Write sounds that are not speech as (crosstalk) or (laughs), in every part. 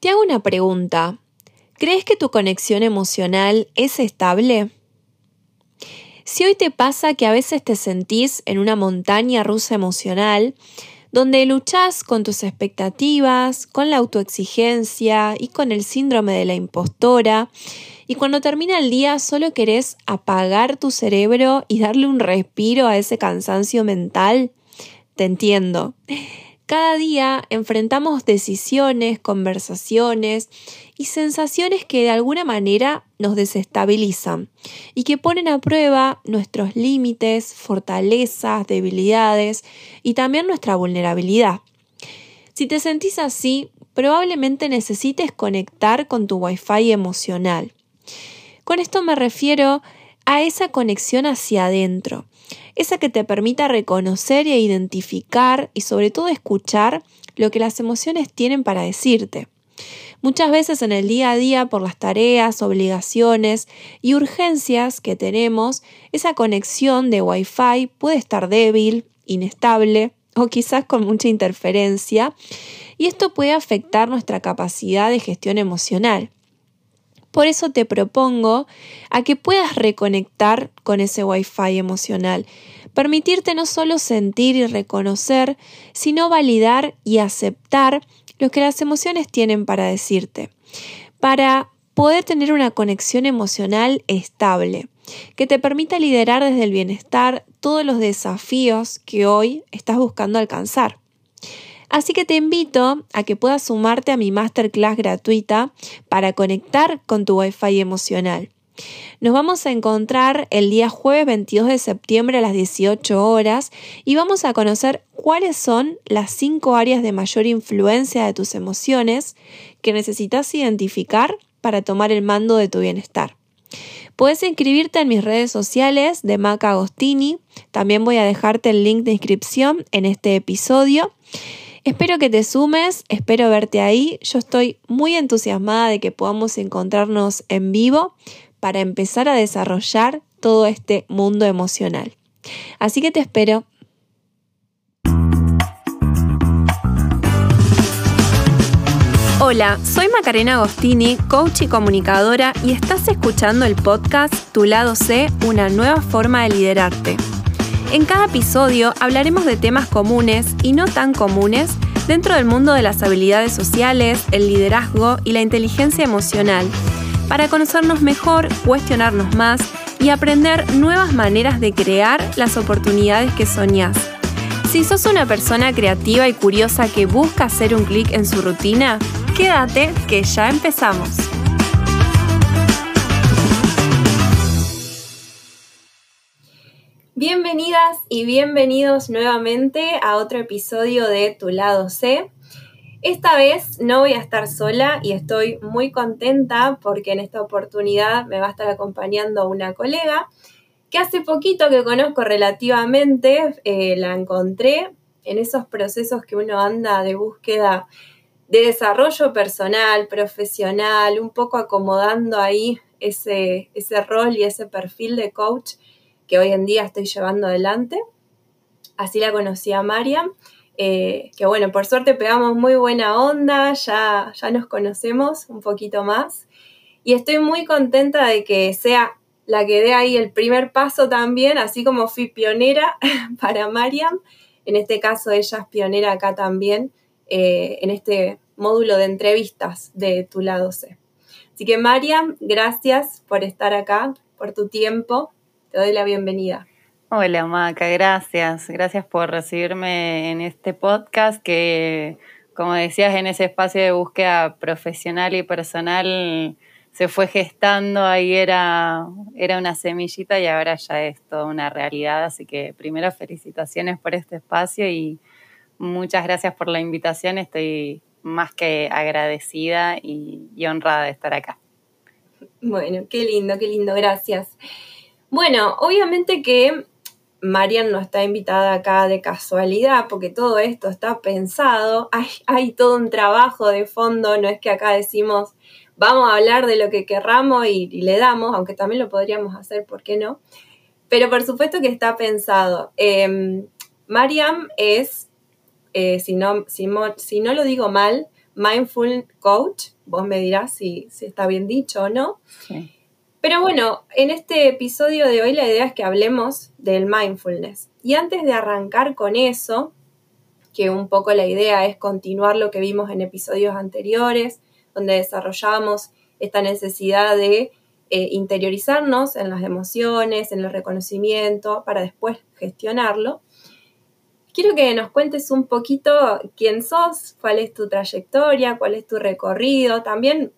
Te hago una pregunta. ¿Crees que tu conexión emocional es estable? Si hoy te pasa que a veces te sentís en una montaña rusa emocional, donde luchás con tus expectativas, con la autoexigencia y con el síndrome de la impostora, y cuando termina el día solo querés apagar tu cerebro y darle un respiro a ese cansancio mental, te entiendo. Cada día enfrentamos decisiones, conversaciones y sensaciones que de alguna manera nos desestabilizan y que ponen a prueba nuestros límites, fortalezas, debilidades y también nuestra vulnerabilidad. Si te sentís así, probablemente necesites conectar con tu Wi-Fi emocional. Con esto me refiero a esa conexión hacia adentro, esa que te permita reconocer e identificar y sobre todo escuchar lo que las emociones tienen para decirte. Muchas veces en el día a día, por las tareas, obligaciones y urgencias que tenemos, esa conexión de Wi-Fi puede estar débil, inestable o quizás con mucha interferencia, y esto puede afectar nuestra capacidad de gestión emocional. Por eso te propongo a que puedas reconectar con ese Wi-Fi emocional, permitirte no solo sentir y reconocer, sino validar y aceptar lo que las emociones tienen para decirte, para poder tener una conexión emocional estable, que te permita liderar desde el bienestar todos los desafíos que hoy estás buscando alcanzar. Así que te invito a que puedas sumarte a mi masterclass gratuita para conectar con tu Wi-Fi emocional. Nos vamos a encontrar el día jueves 22 de septiembre a las 18 horas y vamos a conocer cuáles son las cinco áreas de mayor influencia de tus emociones que necesitas identificar para tomar el mando de tu bienestar. Puedes inscribirte en mis redes sociales de Maca Agostini. También voy a dejarte el link de inscripción en este episodio. Espero que te sumes, espero verte ahí. Yo estoy muy entusiasmada de que podamos encontrarnos en vivo para empezar a desarrollar todo este mundo emocional. Así que te espero. Hola, soy Macarena Agostini, coach y comunicadora, y estás escuchando el podcast Tu lado C, una nueva forma de liderarte. En cada episodio hablaremos de temas comunes y no tan comunes dentro del mundo de las habilidades sociales, el liderazgo y la inteligencia emocional, para conocernos mejor, cuestionarnos más y aprender nuevas maneras de crear las oportunidades que soñás. Si sos una persona creativa y curiosa que busca hacer un clic en su rutina, quédate que ya empezamos. Bienvenidas y bienvenidos nuevamente a otro episodio de Tu lado C. Esta vez no voy a estar sola y estoy muy contenta porque en esta oportunidad me va a estar acompañando una colega que hace poquito que conozco relativamente, eh, la encontré en esos procesos que uno anda de búsqueda de desarrollo personal, profesional, un poco acomodando ahí ese, ese rol y ese perfil de coach que hoy en día estoy llevando adelante. Así la conocí a Mariam, eh, que bueno, por suerte pegamos muy buena onda, ya, ya nos conocemos un poquito más y estoy muy contenta de que sea la que dé ahí el primer paso también, así como fui pionera (laughs) para Mariam, en este caso ella es pionera acá también, eh, en este módulo de entrevistas de tu lado C. Así que Mariam, gracias por estar acá, por tu tiempo te doy la bienvenida. Hola Maca, gracias. Gracias por recibirme en este podcast que, como decías, en ese espacio de búsqueda profesional y personal se fue gestando, ahí era, era una semillita y ahora ya es toda una realidad. Así que primero felicitaciones por este espacio y muchas gracias por la invitación. Estoy más que agradecida y, y honrada de estar acá. Bueno, qué lindo, qué lindo, gracias. Bueno, obviamente que Marian no está invitada acá de casualidad, porque todo esto está pensado, hay, todo un trabajo de fondo, no es que acá decimos vamos a hablar de lo que querramos y, le damos, aunque también lo podríamos hacer, ¿por qué no? Pero por supuesto que está pensado. Eh, Mariam es, si, no, si, no lo digo mal, Mindful Coach. Vos me dirás si, si está bien dicho o no. Pero bueno, en este episodio de hoy la idea es que hablemos del mindfulness. Y antes de arrancar con eso, que un poco la idea es continuar lo que vimos en episodios anteriores, donde desarrollamos esta necesidad de eh, interiorizarnos en las emociones, en el reconocimiento, para después gestionarlo. Quiero que nos cuentes un poquito quién sos, cuál es tu trayectoria, cuál es tu recorrido. También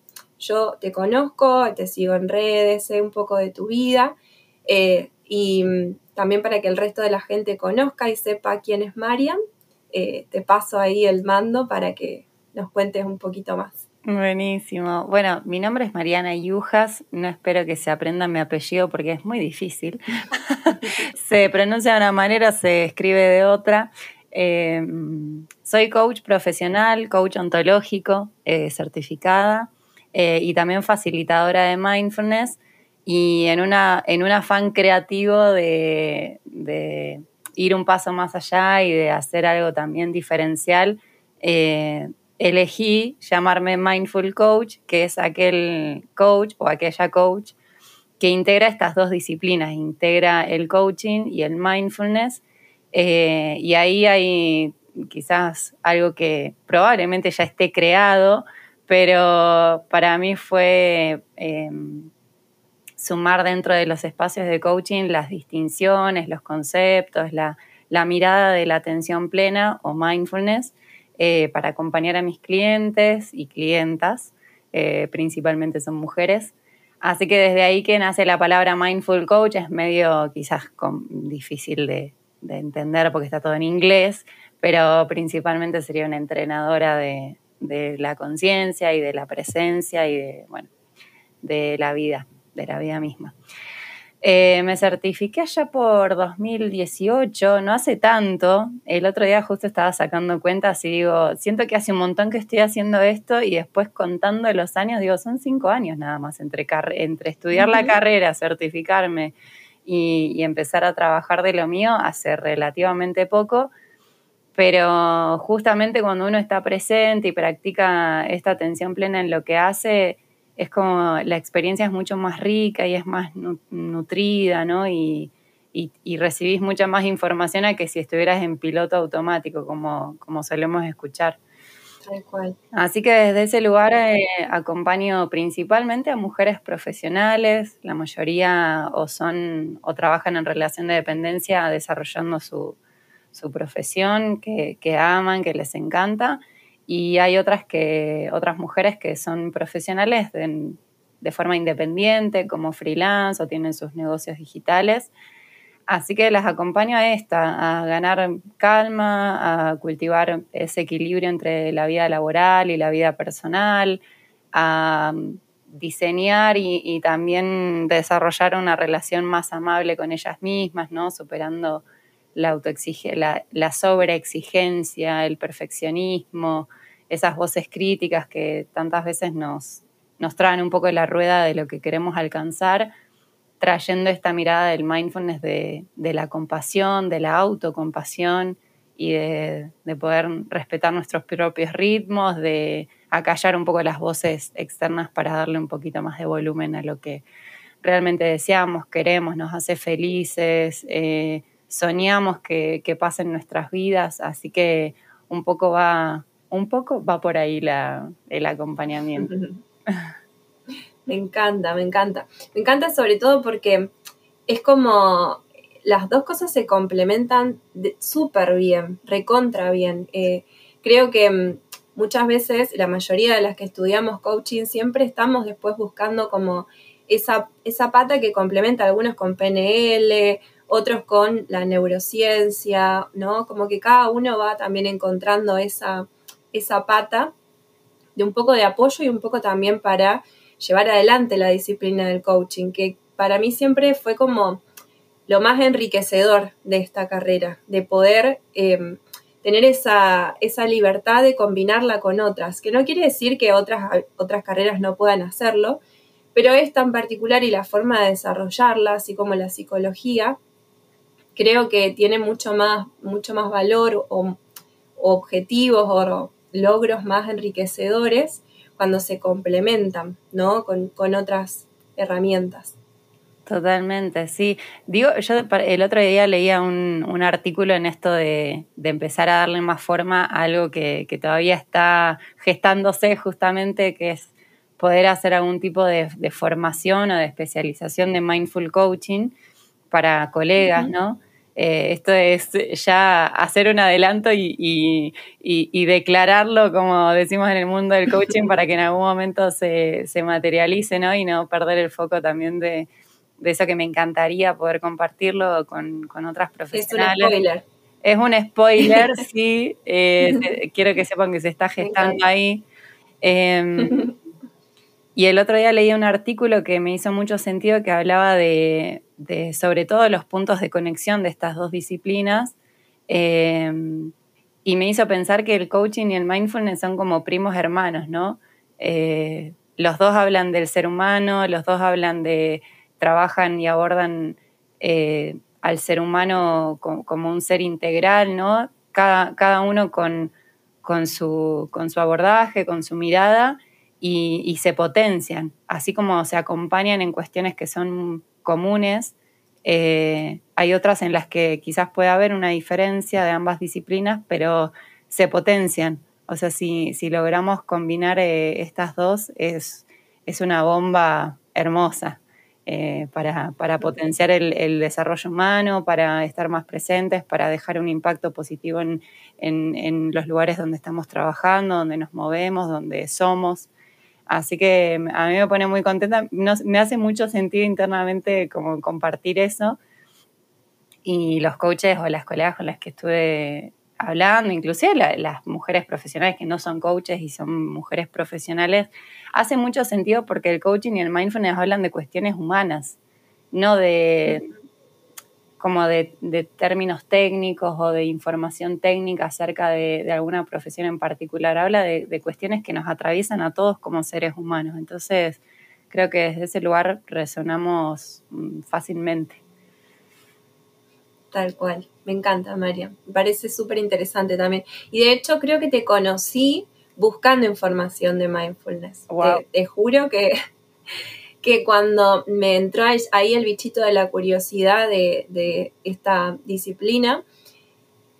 yo te conozco, te sigo en redes, sé un poco de tu vida. Eh, y mm, también para que el resto de la gente conozca y sepa quién es Mariam, eh, te paso ahí el mando para que nos cuentes un poquito más. Buenísimo. Bueno, mi nombre es Mariana Yujas. No espero que se aprendan mi apellido porque es muy difícil. (laughs) se pronuncia de una manera, se escribe de otra. Em, soy coach profesional, coach ontológico, eh, certificada eh, y también facilitadora de mindfulness. Y en, una, en un afán creativo de ir un paso más allá y de hacer algo también diferencial, eh, elegí llamarme Mindful Coach, que es aquel coach o aquella coach que integra estas dos disciplinas, integra el coaching y el mindfulness. Eh, y ahí hay quizás algo que probablemente ya esté creado, pero para mí fue em, sumar dentro de los espacios de coaching las distinciones, los conceptos, la, mirada de la atención plena o mindfulness eh, para acompañar a mis clientes y clientas, eh, principalmente son mujeres. Así que desde ahí que nace la palabra mindful coach es medio quizás difícil de, entender porque está todo en inglés, pero principalmente sería una entrenadora de, de la conciencia y de la presencia y de, bueno, de la vida de la vida misma. Eh, me certifiqué allá por 2018, no hace tanto. El otro día justo estaba sacando cuentas y digo, siento que hace un montón que estoy haciendo esto y después contando los años, digo, son cinco años nada más entre, entre estudiar la carrera, certificarme y, y, empezar a trabajar de lo mío hace relativamente poco. Pero justamente cuando uno está presente y practica esta atención plena en lo que hace, es como la experiencia es mucho más rica y es más nutrida, ¿no? Y, recibís mucha más información a que si estuvieras en piloto automático, como, como solemos escuchar. Tal cual. Así que desde ese lugar eh, acompaño principalmente a mujeres profesionales, la mayoría o son o trabajan en relación de dependencia desarrollando su, profesión que, que aman, que les encanta, y hay otras, que, otras mujeres que son profesionales de, forma independiente, como freelance o tienen sus negocios digitales. Así que las acompaño a esta, a ganar calma, a cultivar ese equilibrio entre la vida laboral y la vida personal, a diseñar y, también desarrollar una relación más amable con ellas mismas, ¿no? Superando la, la, la sobreexigencia, el perfeccionismo, esas voces críticas que tantas veces nos, nos traen un poco de la rueda de lo que queremos alcanzar, trayendo esta mirada del mindfulness de, la compasión, de la autocompasión y de, de, poder respetar nuestros propios ritmos, de acallar un poco las voces externas para darle un poquito más de volumen a lo que realmente deseamos, queremos, nos hace felices. Eh, soñamos que, que pasen nuestras vidas, así que un poco va, un poco va por ahí la, el acompañamiento. (laughs) Me encanta, me encanta. Me encanta sobre todo porque es como las dos cosas se complementan súper bien, recontra bien. Eh, creo que mm, muchas veces, la mayoría de las que estudiamos coaching, siempre estamos después buscando como esa, esa pata que complementa algunos con PNL, otros con la neurociencia, ¿no? Como que cada uno va también encontrando esa, esa pata de un poco de apoyo y un poco también para llevar adelante la disciplina del coaching, que para mí siempre fue como lo más enriquecedor de esta carrera, de poder em, tener esa, esa, libertad de combinarla con otras, que no quiere decir que otras, otras carreras no puedan hacerlo, pero es tan particular y la forma de desarrollarla, así como la psicología, creo que tiene mucho más, mucho más valor o, objetivos o logros más enriquecedores cuando se complementan, ¿no? Con, otras herramientas. Totalmente, sí. Digo, yo el otro día leía un, artículo en esto de, empezar a darle más forma a algo que, todavía está gestándose justamente, que es poder hacer algún tipo de, formación o de especialización de mindful coaching para colegas, ¿no? Eh, esto es ya hacer un adelanto y, declararlo, como decimos en el mundo del coaching, para que en algún momento se, materialice, ¿no? Y no perder el foco también de, eso que me encantaría poder compartirlo con, otras profesionales. Es un spoiler. Es un spoiler, (laughs) sí. Eh, quiero que sepan que se está gestando ahí. Em, (laughs) y el otro día leí un artículo que me hizo mucho sentido que hablaba de, sobre todo los puntos de conexión de estas dos disciplinas. Em, y me hizo pensar que el coaching y el mindfulness son como primos hermanos, ¿no? Eh, los dos hablan del ser humano, los dos hablan de, trabajan y abordan eh, al ser humano como, un ser integral, ¿no? Cada, cada uno con, con, su, con su abordaje, con su mirada y, se potencian, así como se acompañan en cuestiones que son comunes. Eh, hay otras en las que quizás puede haber una diferencia de ambas disciplinas, pero se potencian. O sea, si, si logramos combinar eh, estas dos, es, es, una bomba hermosa eh, para, para, potenciar el, desarrollo humano, para estar más presentes, para dejar un impacto positivo en, en los lugares donde estamos trabajando, donde nos movemos, donde somos. Así que a mí me pone muy contenta, me hace mucho sentido internamente como compartir eso. Y los coaches o las colegas con las que estuve hablando, inclusive las mujeres profesionales que no son coaches y son mujeres profesionales, hace mucho sentido porque el coaching y el mindfulness hablan de cuestiones humanas, no de como de, términos técnicos o de información técnica acerca de, alguna profesión en particular. Habla de, cuestiones que nos atraviesan a todos como seres humanos. Entonces, creo que desde ese lugar resonamos mm, fácilmente. Tal cual. Me encanta, María. Me parece súper interesante también. Y de hecho, creo que te conocí buscando información de mindfulness. te juro que (laughs) que cuando me entró ahí el bichito de la curiosidad de, esta disciplina,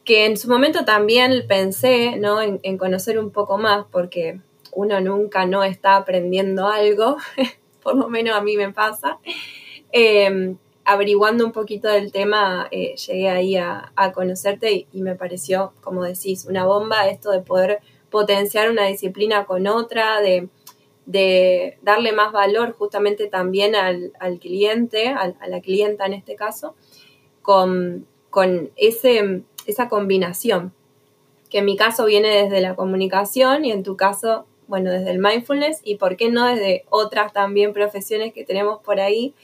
que en su momento también pensé ¿no? en, conocer un poco más, porque uno nunca no está aprendiendo algo, (laughs) por lo menos a mí me pasa. Em, averiguando un poquito del tema, eh, llegué ahí a, conocerte y, me pareció, como decís, una bomba esto de poder potenciar una disciplina con otra, de de darle más valor justamente también al, cliente, a la clienta en este caso, con, ese, esa combinación, que en mi caso viene desde la comunicación y en tu caso, bueno, desde el mindfulness y por qué no desde otras también profesiones que tenemos por ahí,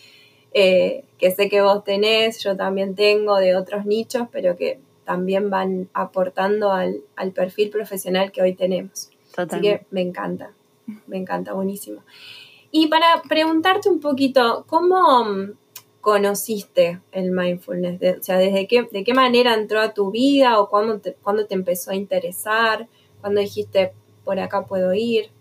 eh, que sé que vos tenés, yo también tengo de otros nichos, pero que también van aportando al, perfil profesional que hoy tenemos. Así que me encanta me encanta, buenísimo. Y para preguntarte un poquito, ¿cómo mm, conociste el mindfulness? o sea, ¿desde qué, ¿de qué manera entró a tu vida o cuándo te, te empezó a interesar? ¿Cuándo dijiste, por acá puedo ir?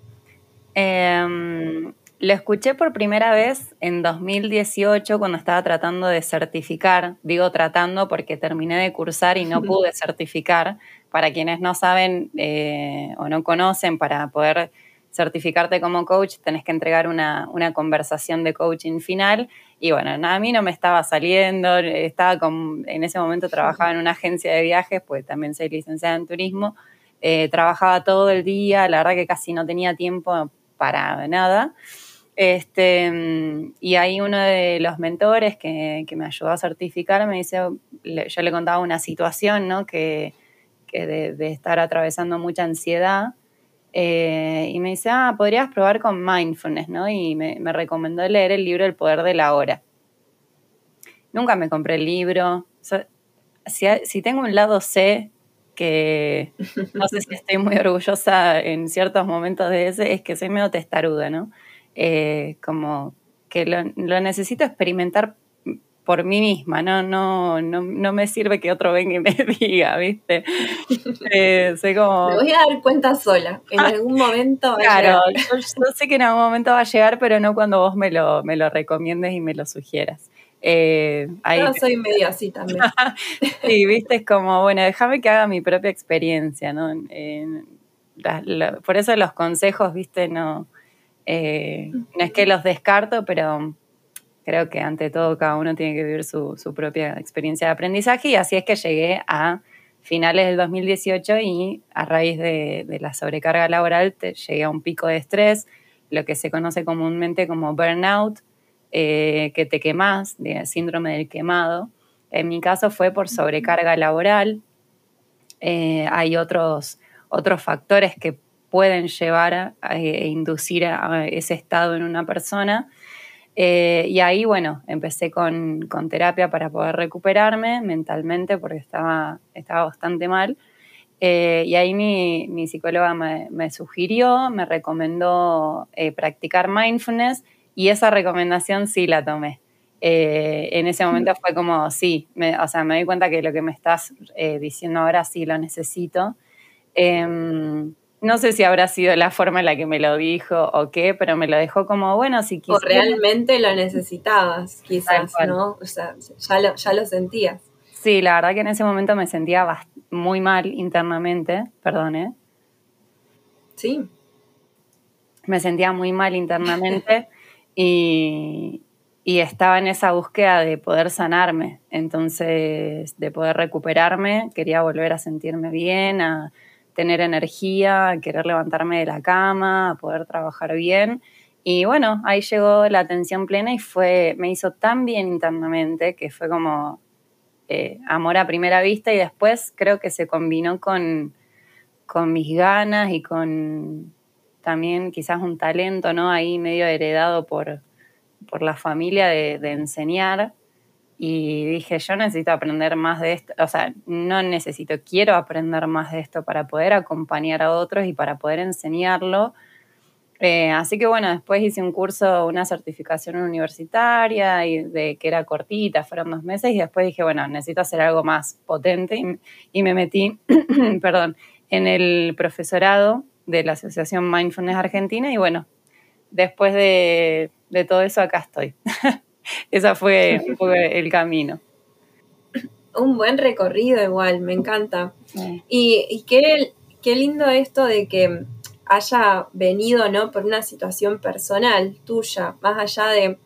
Em, lo escuché por primera vez en 2018 cuando estaba tratando de certificar. Digo tratando porque terminé de cursar y no pude certificar. Para quienes no saben eh, o no conocen, para poder certificarte como coach, tenés que entregar una, conversación de coaching final. Y bueno, a mí no me estaba saliendo, estaba con, en ese momento trabajaba en una agencia de viajes, pues también soy licenciada en turismo, eh, trabajaba todo el día, la verdad que casi no tenía tiempo para nada. Este, y ahí uno de los mentores que, me ayudó a certificar me dice, yo le contaba una situación, ¿no? Que, de, de, estar atravesando mucha ansiedad eh, y me dice, ah, podrías probar con mindfulness, ¿no? Y me, recomendó leer el libro El Poder de la Hora. Nunca me compré el libro. si, tengo un lado C, que no sé si estoy muy orgullosa en ciertos momentos de ese, es que soy medio testaruda, ¿no? Eh, como que lo, necesito experimentar por mí misma, ¿no? No, no, no me sirve que otro venga y me (laughs) diga, ¿viste? Eh, como... Me voy a dar cuenta sola, en ah, algún momento va claro, a llegar. Yo, sé que en algún momento va a llegar, pero no cuando vos me lo, me lo recomiendes y me lo sugieras. Eh, yo soy medio así también. (laughs) sí, viste, es como, bueno, déjame que haga mi propia experiencia, ¿no? por eso los consejos, viste, no, eh, no es que los descarto, pero creo que ante todo cada uno tiene que vivir su, propia experiencia de aprendizaje y así es que llegué a finales del 2018 y a raíz de, la sobrecarga laboral llegué a un pico de estrés, lo que se conoce comúnmente como burnout, eh, que te quemas, de síndrome del quemado. En mi caso fue por sobrecarga laboral. Eh, hay otros, otros factores que pueden llevar e inducir a ese estado en una persona. Eh, y ahí, bueno, empecé con, con, terapia para poder recuperarme mentalmente porque estaba, estaba bastante mal. y ahí mi, mi psicóloga me, sugirió, me recomendó practicar mindfulness y esa recomendación sí la tomé. Eh, en ese momento fue como, sí, o sea, me di cuenta que lo que me estás eh, diciendo ahora sí lo necesito. No sé si habrá sido la forma en la que me lo dijo o qué, pero me lo dejó como, bueno, si quizás... O realmente lo necesitabas, quizás, ¿no? O sea, ya lo, ya lo sentías. Sí, la verdad que en ese momento me sentía muy mal internamente, perdón, ¿eh? Sí. Me sentía muy mal internamente. Y, estaba en esa búsqueda de poder sanarme, entonces de poder recuperarme, quería volver a sentirme bien, a tener energía, querer levantarme de la cama, poder trabajar bien. Y bueno, ahí llegó la atención plena y fue, me hizo tan bien internamente que fue como eh, amor a primera vista y después creo que se combinó con, con mis ganas y con también quizás un talento, ¿no? Ahí medio heredado por, por la familia de, enseñar. Y dije, yo necesito aprender más de esto, o sea, no necesito, quiero aprender más de esto para poder acompañar a otros y para poder enseñarlo. Eh, así que bueno, después hice un curso, una certificación universitaria y de que era cortita, fueron dos meses y después dije, bueno, necesito hacer algo más potente y, y me metí, (clears throat) perdón, en el profesorado de la Asociación Mindfulness Argentina y bueno, después de, todo eso acá estoy. (laughs) (laughs) Ese fue, el camino. Un buen recorrido igual, me encanta. Y, qué, qué, lindo esto de que haya venido, ¿no? Por una situación personal tuya, más allá de,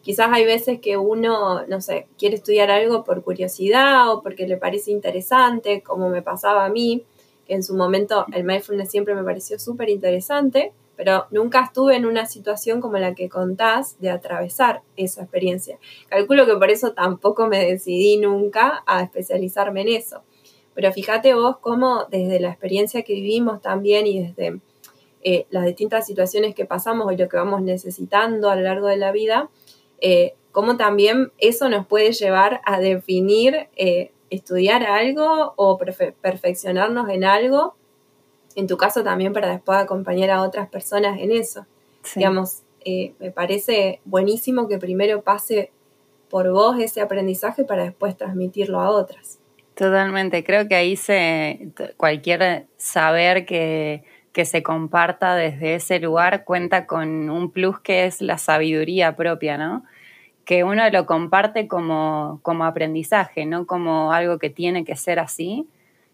quizás hay veces que uno, no sé, quiere estudiar algo por curiosidad o porque le parece interesante, como me pasaba a mí, que en su momento el mindfulness siempre me pareció súper interesante, pero nunca estuve en una situación como la que contás de atravesar esa experiencia. Calculo que por eso tampoco me decidí nunca a especializarme en eso. Pero fíjate vos cómo desde la experiencia que vivimos también y desde eh, las distintas situaciones que pasamos y lo que vamos necesitando a lo largo de la vida, eh, cómo también eso nos puede llevar a definir eh, estudiar algo o perfeccionarnos en algo, en tu caso también para después acompañar a otras personas en eso. Digamos, eh, me parece buenísimo que primero pase por vos ese aprendizaje para después transmitirlo a otras. Totalmente, creo que ahí se, cualquier saber que, que se comparta desde ese lugar cuenta con un plus que es la sabiduría propia, ¿no? que uno lo comparte como, como aprendizaje, no como algo que tiene que ser así,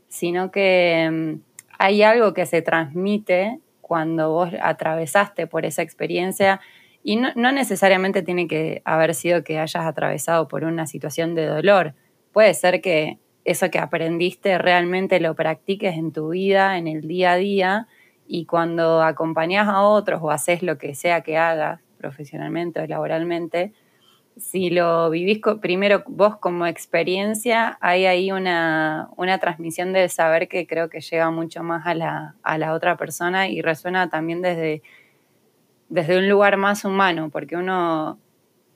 sino que mm, hay algo que se transmite cuando vos atravesaste por esa experiencia y no, no, necesariamente tiene que haber sido que hayas atravesado por una situación de dolor. Puede ser que eso que aprendiste realmente lo practiques en tu vida, en el día a día, y cuando acompañas a otros o haces lo que sea que hagas profesionalmente o laboralmente, si lo vivís primero vos como experiencia, hay ahí una, transmisión del saber que creo que llega mucho más a la, a la otra persona y resuena también desde, desde un lugar más humano, porque uno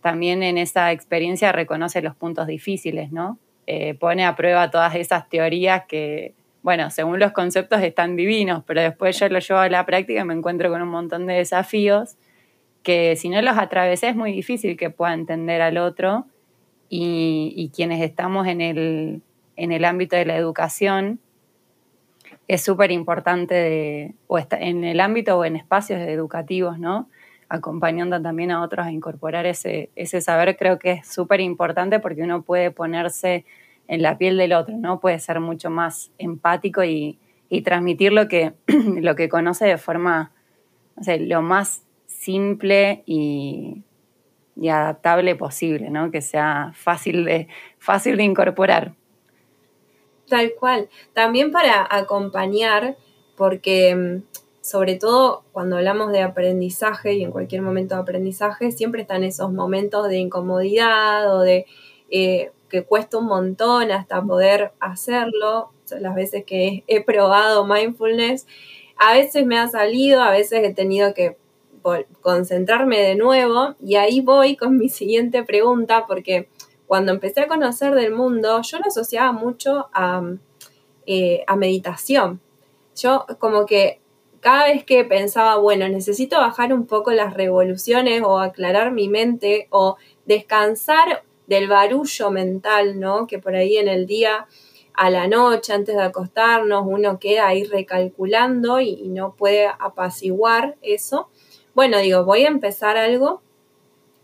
también en esa experiencia reconoce los puntos difíciles, ¿no? Eh, pone a prueba todas esas teorías que, bueno, según los conceptos están divinos, pero después yo lo llevo a la práctica y me encuentro con un montón de desafíos que si no los atravesé es muy difícil que pueda entender al otro y, quienes estamos en el, en el ámbito de la educación, es súper importante, o en el ámbito o en espacios educativos, ¿no? Acompañando también a otros a incorporar ese, ese saber, creo que es súper importante porque uno puede ponerse en la piel del otro, ¿no? Puede ser mucho más empático y, y transmitir lo que, (clears throat) lo que conoce de forma, lo más simple y, y adaptable posible, ¿no? Que sea fácil de, fácil de incorporar. Tal cual. También para acompañar, porque mm, sobre todo cuando hablamos de aprendizaje y en cualquier momento de aprendizaje, siempre están esos momentos de incomodidad o de eh, que cuesta un montón hasta poder hacerlo. Las veces que he probado mindfulness, a veces me ha salido, a veces he tenido que concentrarme de nuevo y ahí voy con mi siguiente pregunta porque cuando empecé a conocer del mundo yo lo asociaba mucho a, eh, a meditación. Yo como que cada vez que pensaba, bueno, necesito bajar un poco las revoluciones o aclarar mi mente o descansar del barullo mental, ¿no? Que por ahí en el día, a la noche, antes de acostarnos, uno queda ahí recalculando y no puede apaciguar eso. Bueno, digo, voy a empezar algo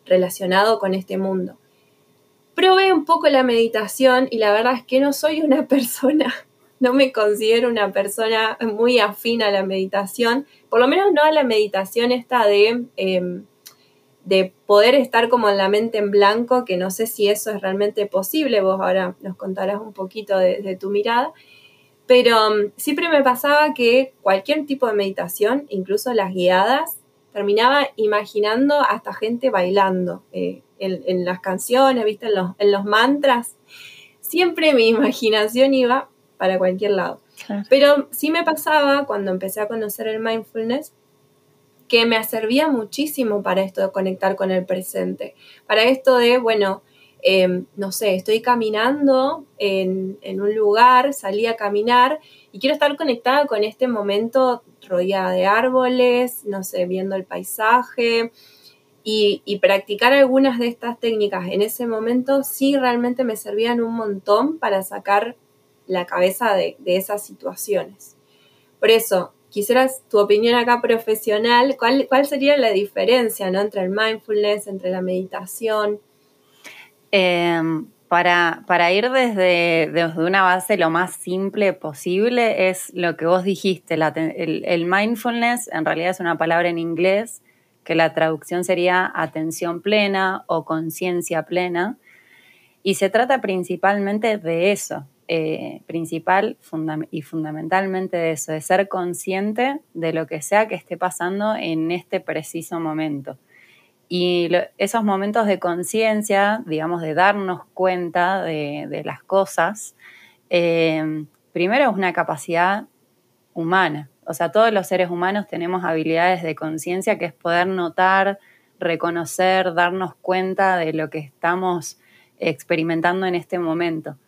relacionado con este mundo. Probé un poco la meditación y la verdad es que no soy una (laughs) persona, no me considero una persona muy afín a la meditación, por lo menos no a la meditación esta de, em, de poder estar como en la mente en blanco, que no sé si eso es realmente posible, vos ahora nos contarás un poquito de, tu mirada, pero em, siempre me pasaba que cualquier tipo de meditación, incluso las guiadas, terminaba imaginando hasta gente bailando eh, en, las canciones, ¿viste? En los, en los, mantras. Siempre mi (laughs) imaginación iba para cualquier lado. Pero sí me pasaba cuando empecé a conocer el mindfulness que me servía muchísimo para esto de conectar con el presente. Para esto de, bueno, em, no sé, estoy caminando en, en, un lugar, salí a caminar y quiero estar conectada con este momento rodeada de árboles, no sé, viendo el paisaje y, practicar algunas de estas técnicas en ese momento sí realmente me servían un montón para sacar la cabeza de, esas situaciones. Por eso, quisieras tu opinión acá profesional, ¿cuál, cuál sería la diferencia ¿no? entre el mindfulness, entre la meditación? Em, para, ir desde, desde, una base lo más simple posible es lo que vos dijiste, el, mindfulness en realidad es una palabra en inglés que la traducción sería atención plena o conciencia plena y se trata principalmente de eso, eh, principal y fundamentalmente de eso, de ser consciente de lo que sea que esté pasando en este preciso momento. Y esos momentos de conciencia, digamos, de darnos cuenta de, las cosas, eh, primero es una capacidad humana. O sea, todos los seres humanos tenemos habilidades de conciencia que es poder notar, reconocer, darnos cuenta de lo que estamos experimentando en este momento.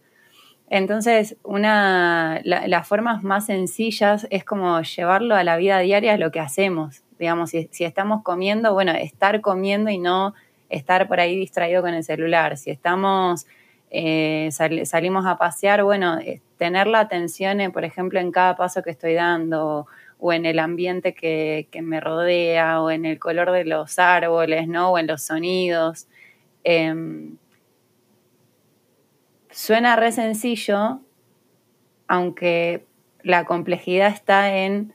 Entonces, una, las formas más sencillas es como llevarlo a la vida diaria lo que hacemos. Digamos, si, estamos comiendo, bueno, estar comiendo y no estar por ahí distraído con el celular. Si estamos, eh, salimos a pasear, bueno, eh, tener la atención, por ejemplo, en cada paso que estoy dando o en el ambiente que, me rodea o en el color de los árboles, ¿no? O en los sonidos. Em, suena re sencillo, aunque la complejidad está en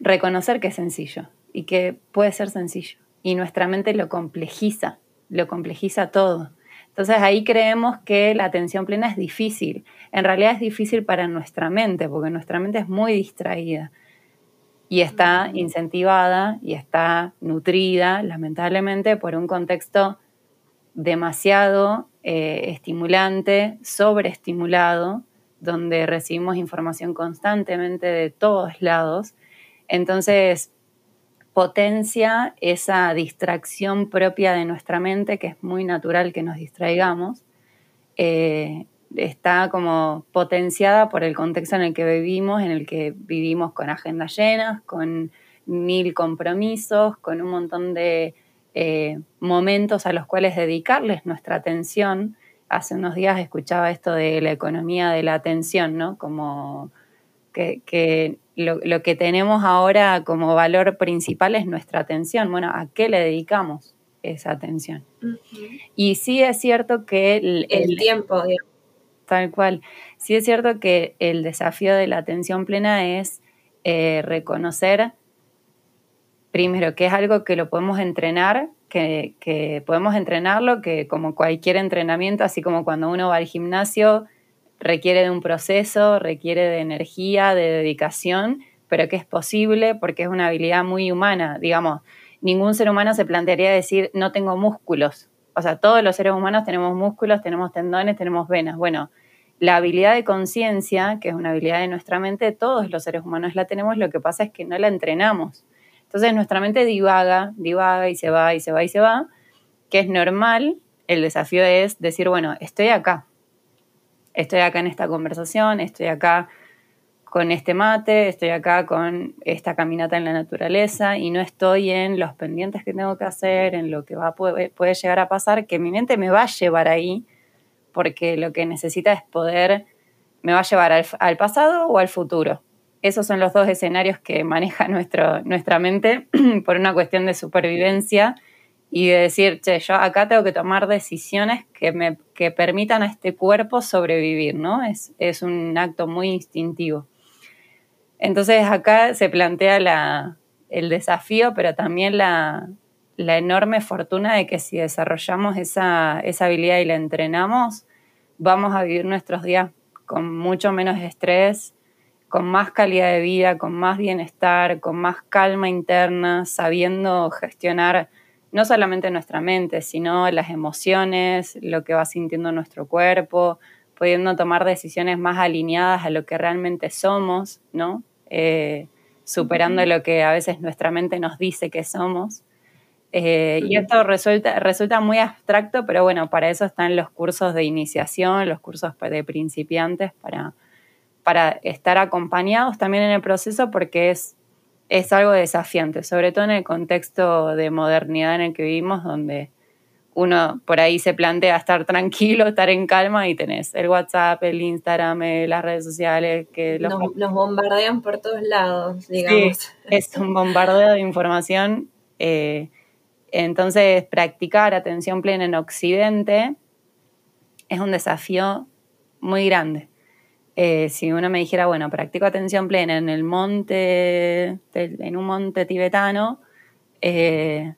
reconocer que es sencillo y que puede ser sencillo. Y nuestra mente lo complejiza, lo complejiza todo. Entonces ahí creemos que la atención plena es difícil. En realidad es difícil para nuestra mente, porque nuestra mente es muy distraída y está incentivada y está nutrida, lamentablemente, por un contexto demasiado eh, estimulante, sobreestimulado, donde recibimos información constantemente de todos lados entonces, potencia esa distracción propia de nuestra mente, que es muy natural que nos distraigamos, eh, está como potenciada por el contexto en el que vivimos, en el que vivimos con agendas llenas, con mil compromisos, con un montón de eh, momentos a los cuales dedicarles nuestra atención. Hace unos días escuchaba esto de la economía de la atención, ¿no? Como que, lo, que tenemos ahora como valor principal es nuestra atención. Bueno, ¿a qué le dedicamos esa atención? Y sí es cierto que el, tiempo, tal cual, sí es cierto que el desafío de la atención plena es eh, reconocer primero que es algo que lo podemos entrenar, que, que, podemos entrenarlo, que como cualquier entrenamiento, así como cuando uno va al gimnasio, requiere de un proceso, requiere de energía, de dedicación, pero que es posible porque es una habilidad muy humana. Digamos, ningún ser humano se plantearía decir no tengo músculos. O sea, todos los seres humanos tenemos músculos, tenemos tendones, tenemos venas. Bueno, la habilidad de conciencia, que es una habilidad de nuestra mente, todos los seres humanos la tenemos, lo que pasa es que no la entrenamos. Entonces nuestra mente divaga, divaga y se va y se va y se va, que es normal. El desafío es decir, bueno, estoy acá, estoy acá en esta conversación, estoy acá con este mate, estoy acá con esta caminata en la naturaleza y no estoy en los pendientes que tengo que hacer, en lo que va, puede, llegar a pasar, que mi mente me va a llevar ahí, porque lo que necesita es poder, me va a llevar al, pasado o al futuro. Esos son los dos escenarios que maneja (laughs) nuestro, nuestra mente (clears throat) por una cuestión de supervivencia y de decir, che, yo acá tengo que tomar decisiones que me que permitan a este cuerpo sobrevivir, ¿no? Es, es un acto muy instintivo. Entonces acá se plantea la, el desafío, pero también la, la, enorme fortuna de que si desarrollamos esa, esa habilidad y la entrenamos, vamos a vivir nuestros días con mucho menos estrés, con más calidad de vida, con más bienestar, con más calma interna, sabiendo gestionar no solamente nuestra mente, sino las emociones, lo que va sintiendo nuestro cuerpo, pudiendo tomar decisiones más alineadas a lo que realmente somos, ¿no? Eh, superando lo que a veces nuestra mente nos dice que somos. Eh, y esto resulta, resulta muy abstracto, pero bueno, para eso están los cursos de iniciación, los cursos de principiantes, para, para estar acompañados también en el proceso, porque es es algo desafiante, sobre todo en el contexto de modernidad en el que vivimos, donde uno por ahí se plantea estar tranquilo, (laughs) estar en calma y tenés el WhatsApp, el Instagram, eh, las redes sociales que nos, bombardean por todos lados, digamos. Sí, (laughs) es un bombardeo de información. Eh, entonces, practicar atención plena en Occidente es un desafío muy grande. Eh, si uno me dijera, bueno, practico atención plena en el monte, en un monte tibetano, eh,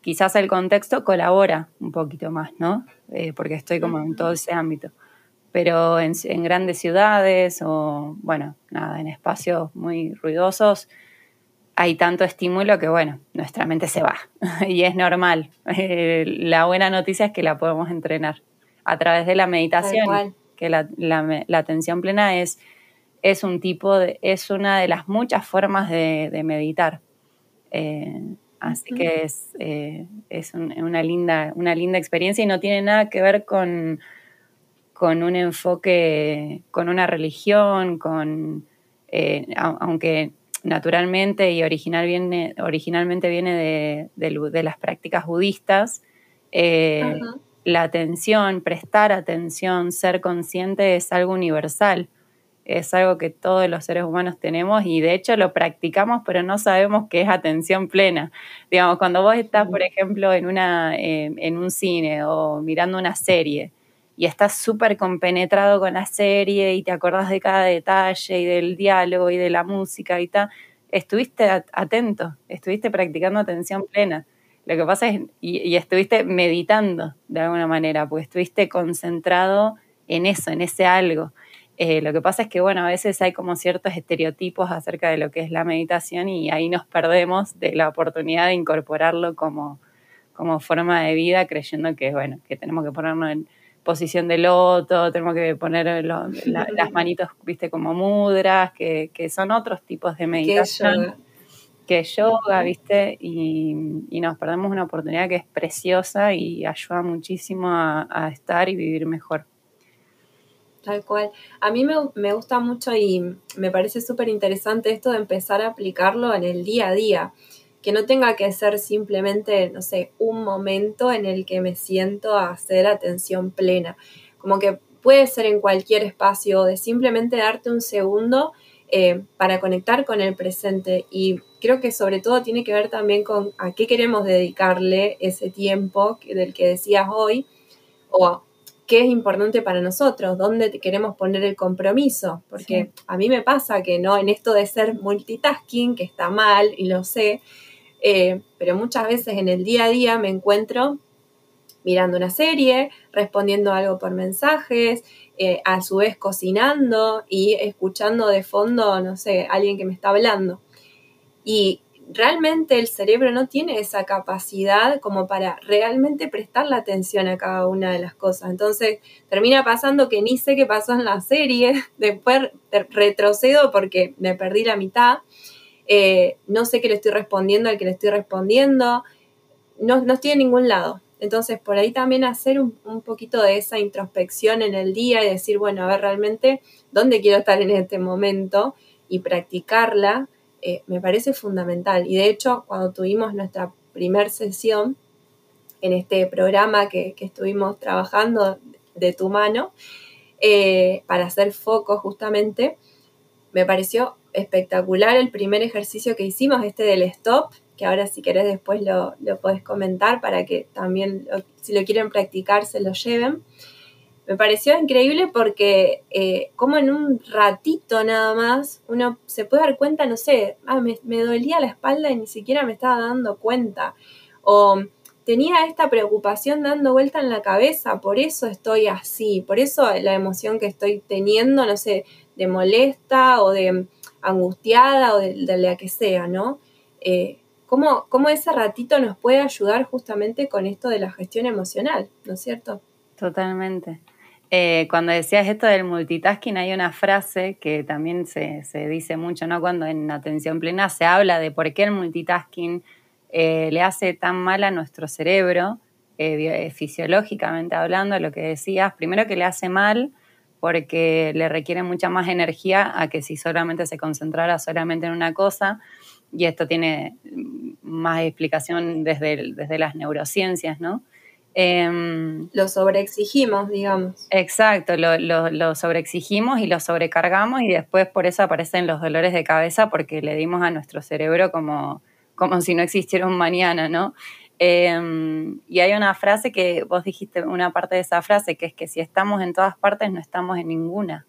quizás el contexto colabora un poquito más, ¿no? Eh, porque estoy como en todo ese ámbito. Pero en, grandes ciudades o, bueno, nada, en espacios muy ruidosos, hay tanto estímulo que, bueno, nuestra mente se va (laughs) y es normal. la buena noticia es que la podemos entrenar a través de la meditación que la, atención plena es, es un tipo de, es una de las muchas formas de, meditar. Eh, así que es, eh, es una, linda, una linda experiencia y no tiene nada que ver con, con un enfoque, con una religión, con, eh, aunque naturalmente y original viene, originalmente viene de, las prácticas budistas, la atención, prestar atención, ser consciente es algo universal, es algo que todos los seres humanos tenemos y de hecho lo practicamos, pero no sabemos qué es atención plena. Digamos, cuando vos estás, por ejemplo, en, una, en un cine o mirando una serie y estás súper compenetrado con la serie y te acordás de cada detalle y del diálogo y de la música y tal, estuviste atento, estuviste practicando atención plena. Lo que pasa es, y, estuviste meditando de alguna manera, porque estuviste concentrado en eso, en ese algo. Eh, lo que pasa es que, bueno, a veces hay como ciertos estereotipos acerca de lo que es la meditación y ahí nos perdemos de la oportunidad de incorporarlo como, como forma de vida, creyendo que, bueno, que tenemos que ponernos en posición de loto, tenemos que poner las manitos, viste, como mudras, que, que son otros tipos de meditación que yoga, ¿viste? Y, nos perdemos una oportunidad que es preciosa y ayuda muchísimo a, estar y vivir mejor. Tal cual. A mí me, gusta mucho y me parece súper interesante esto de empezar a aplicarlo en el día a día. que no tenga que ser simplemente, no sé, un momento en el que me siento a hacer atención plena. Como que puede ser en cualquier espacio, de simplemente darte un segundo eh, para conectar con el presente. Y creo que sobre todo tiene que ver también con a qué queremos dedicarle ese tiempo del que decías hoy, o qué es importante para nosotros, dónde queremos poner el compromiso, porque a mí me pasa que no en esto de ser multitasking, que está mal y lo sé, eh, pero muchas veces en el día a día me encuentro mirando una serie, respondiendo algo por mensajes, eh, a su vez cocinando y escuchando de fondo, no sé, alguien que me está hablando. Y realmente el cerebro no tiene esa capacidad como para realmente prestar la atención a cada una de las cosas. Entonces termina pasando que ni sé qué pasó en la serie, (laughs) después retrocedo porque me perdí la mitad, eh, no sé qué le estoy respondiendo al que le estoy respondiendo, no, no estoy en ningún lado. Entonces por ahí también hacer un, poquito de esa introspección en el día y decir, bueno, a ver realmente dónde quiero estar en este momento y practicarla eh, me parece fundamental. Y de hecho, cuando tuvimos nuestra primer sesión en este programa que, estuvimos trabajando de tu mano, eh, para hacer foco justamente, me pareció espectacular el primer ejercicio que hicimos, este del stop, que ahora si querés después lo, lo podés comentar para que también, si lo quieren practicar, se lo lleven me pareció increíble porque eh, como en un ratito nada más uno se puede dar cuenta, no sé, ah, me, dolía la espalda y ni siquiera me estaba dando cuenta. O tenía esta preocupación dando vuelta en la cabeza, por eso estoy así, por eso la emoción que estoy teniendo, no sé, de molesta o de angustiada o de, la que sea, ¿no? Eh, ¿cómo, ¿Cómo ese ratito nos puede ayudar justamente con esto de la gestión emocional, ¿no es cierto? Totalmente. Eh, cuando decías esto del multitasking, hay una frase que también se, dice mucho, ¿no? Cuando en atención plena se habla de por qué el multitasking eh, le hace tan mal a nuestro cerebro, eh, fisiológicamente hablando, lo que decías. Primero que le hace mal porque le requiere mucha más energía a que si solamente se concentrara solamente en una cosa. Y esto tiene más explicación desde, desde las neurociencias, ¿no? Em, lo sobreexigimos, digamos. Exacto, lo, lo, sobreexigimos y lo sobrecargamos y después por eso aparecen los dolores de cabeza porque le dimos a nuestro cerebro como, como si no existiera un mañana, ¿no? Em, y hay una frase que vos dijiste, una parte de esa frase, que es que si estamos en todas partes no estamos en ninguna.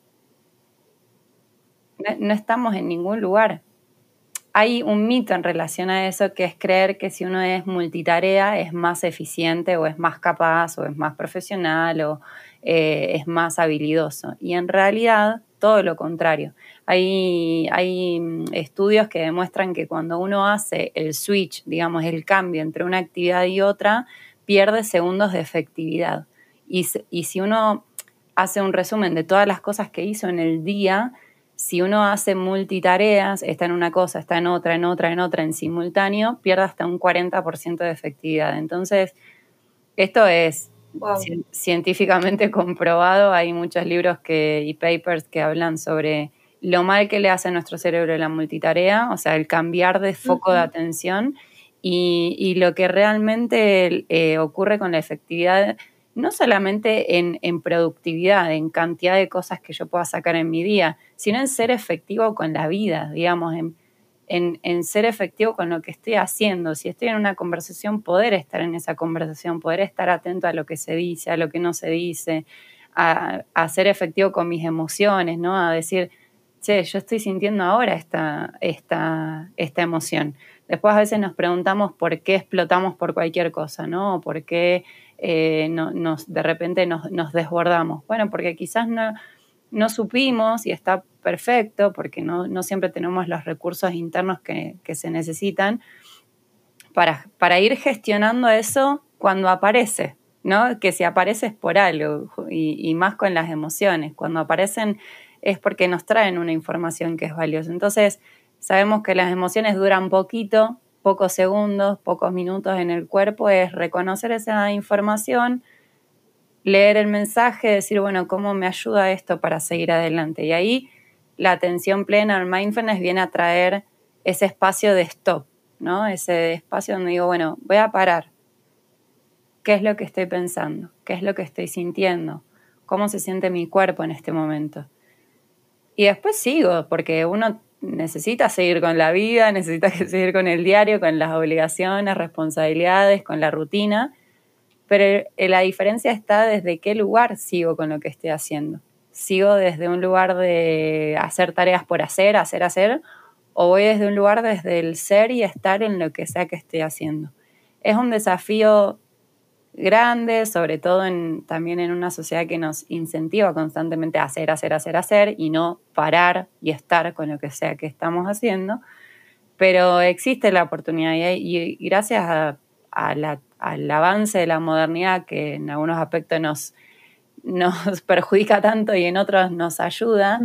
no estamos en ningún lugar hay un mito en relación a eso que es creer que si uno es multitarea es más eficiente o es más capaz o es más profesional o eh, es más habilidoso. Y en realidad todo lo contrario. Hay, hay mm, estudios que demuestran que cuando uno hace el switch, digamos, el cambio entre una actividad y otra, pierde segundos de efectividad. Y, y si uno hace un resumen de todas las cosas que hizo en el día, si uno hace multitareas, está en una cosa, está en otra, en otra, en otra, en simultáneo, pierde hasta un 40% de efectividad. Entonces, esto es científicamente (laughs) comprobado. Hay muchos libros que, y papers que hablan sobre lo mal que le hace a nuestro cerebro la multitarea, o sea, el cambiar de foco de atención y, lo que realmente eh, ocurre con la efectividad no solamente en, productividad, en cantidad de cosas que yo pueda sacar en mi día, sino en ser efectivo con la vida, digamos, en, ser efectivo con lo que estoy haciendo. Si estoy en una conversación, poder estar en esa conversación, poder estar atento a lo que se dice, a lo que no se dice, a, ser efectivo con mis emociones, ¿no? A decir, che, yo estoy sintiendo ahora esta, esta, esta emoción. Después a veces nos preguntamos por qué explotamos por cualquier cosa, ¿no? Por qué eh, nos, de repente nos, desbordamos. Bueno, porque quizás no, no supimos y está perfecto, porque no, siempre tenemos los recursos internos que, se necesitan para, para, ir gestionando eso cuando aparece, ¿no? Que si aparece es por algo y, más con las emociones. Cuando aparecen es porque nos traen una información que es valiosa. Entonces, sabemos que las emociones duran poquito, pocos segundos, pocos minutos en el cuerpo, es reconocer esa información, leer el mensaje, decir, bueno, ¿cómo me ayuda esto para seguir adelante? Y ahí la atención plena, el mindfulness viene a traer ese espacio de stop, ¿no? Ese espacio donde digo, bueno, voy a parar. ¿Qué es lo que estoy pensando? ¿Qué es lo que estoy sintiendo? ¿Cómo se siente mi cuerpo en este momento? Y después sigo, porque uno necesita seguir con la vida, (laughs) necesita seguir con el diario, con las obligaciones, responsabilidades, con la rutina, pero la diferencia está desde qué lugar sigo con lo que estoy haciendo. Sigo desde un lugar de hacer tareas por hacer, hacer, hacer, o voy desde un lugar desde el ser y estar en lo que sea que esté haciendo. Es un desafío grande, sobre todo en, también en una sociedad que nos incentiva constantemente a hacer, hacer, hacer, hacer y no parar y estar con lo que sea que estamos haciendo. Pero existe la oportunidad y, gracias al avance de la modernidad que en algunos aspectos nos, nos (laughs) perjudica tanto y en otros nos ayuda,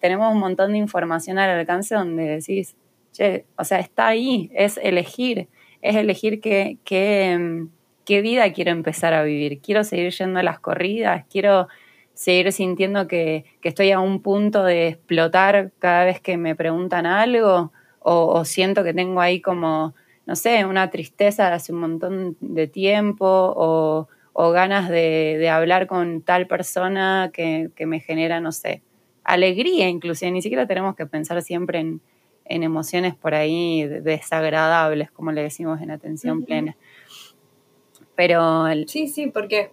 tenemos un montón de información al alcance donde decís, che, o sea, está ahí, es elegir, es elegir qué, qué, qué vida quiero empezar a vivir. Quiero seguir yendo a las corridas, quiero seguir sintiendo que, estoy a un punto de explotar cada vez que me preguntan algo o, siento que tengo ahí como, no sé, una tristeza de hace un montón de tiempo o, ganas de, hablar con tal persona que, me genera, no sé, alegría inclusive. Ni siquiera tenemos que pensar siempre en, emociones por ahí desagradables, como le decimos en atención plena. Pero... Sí, sí, porque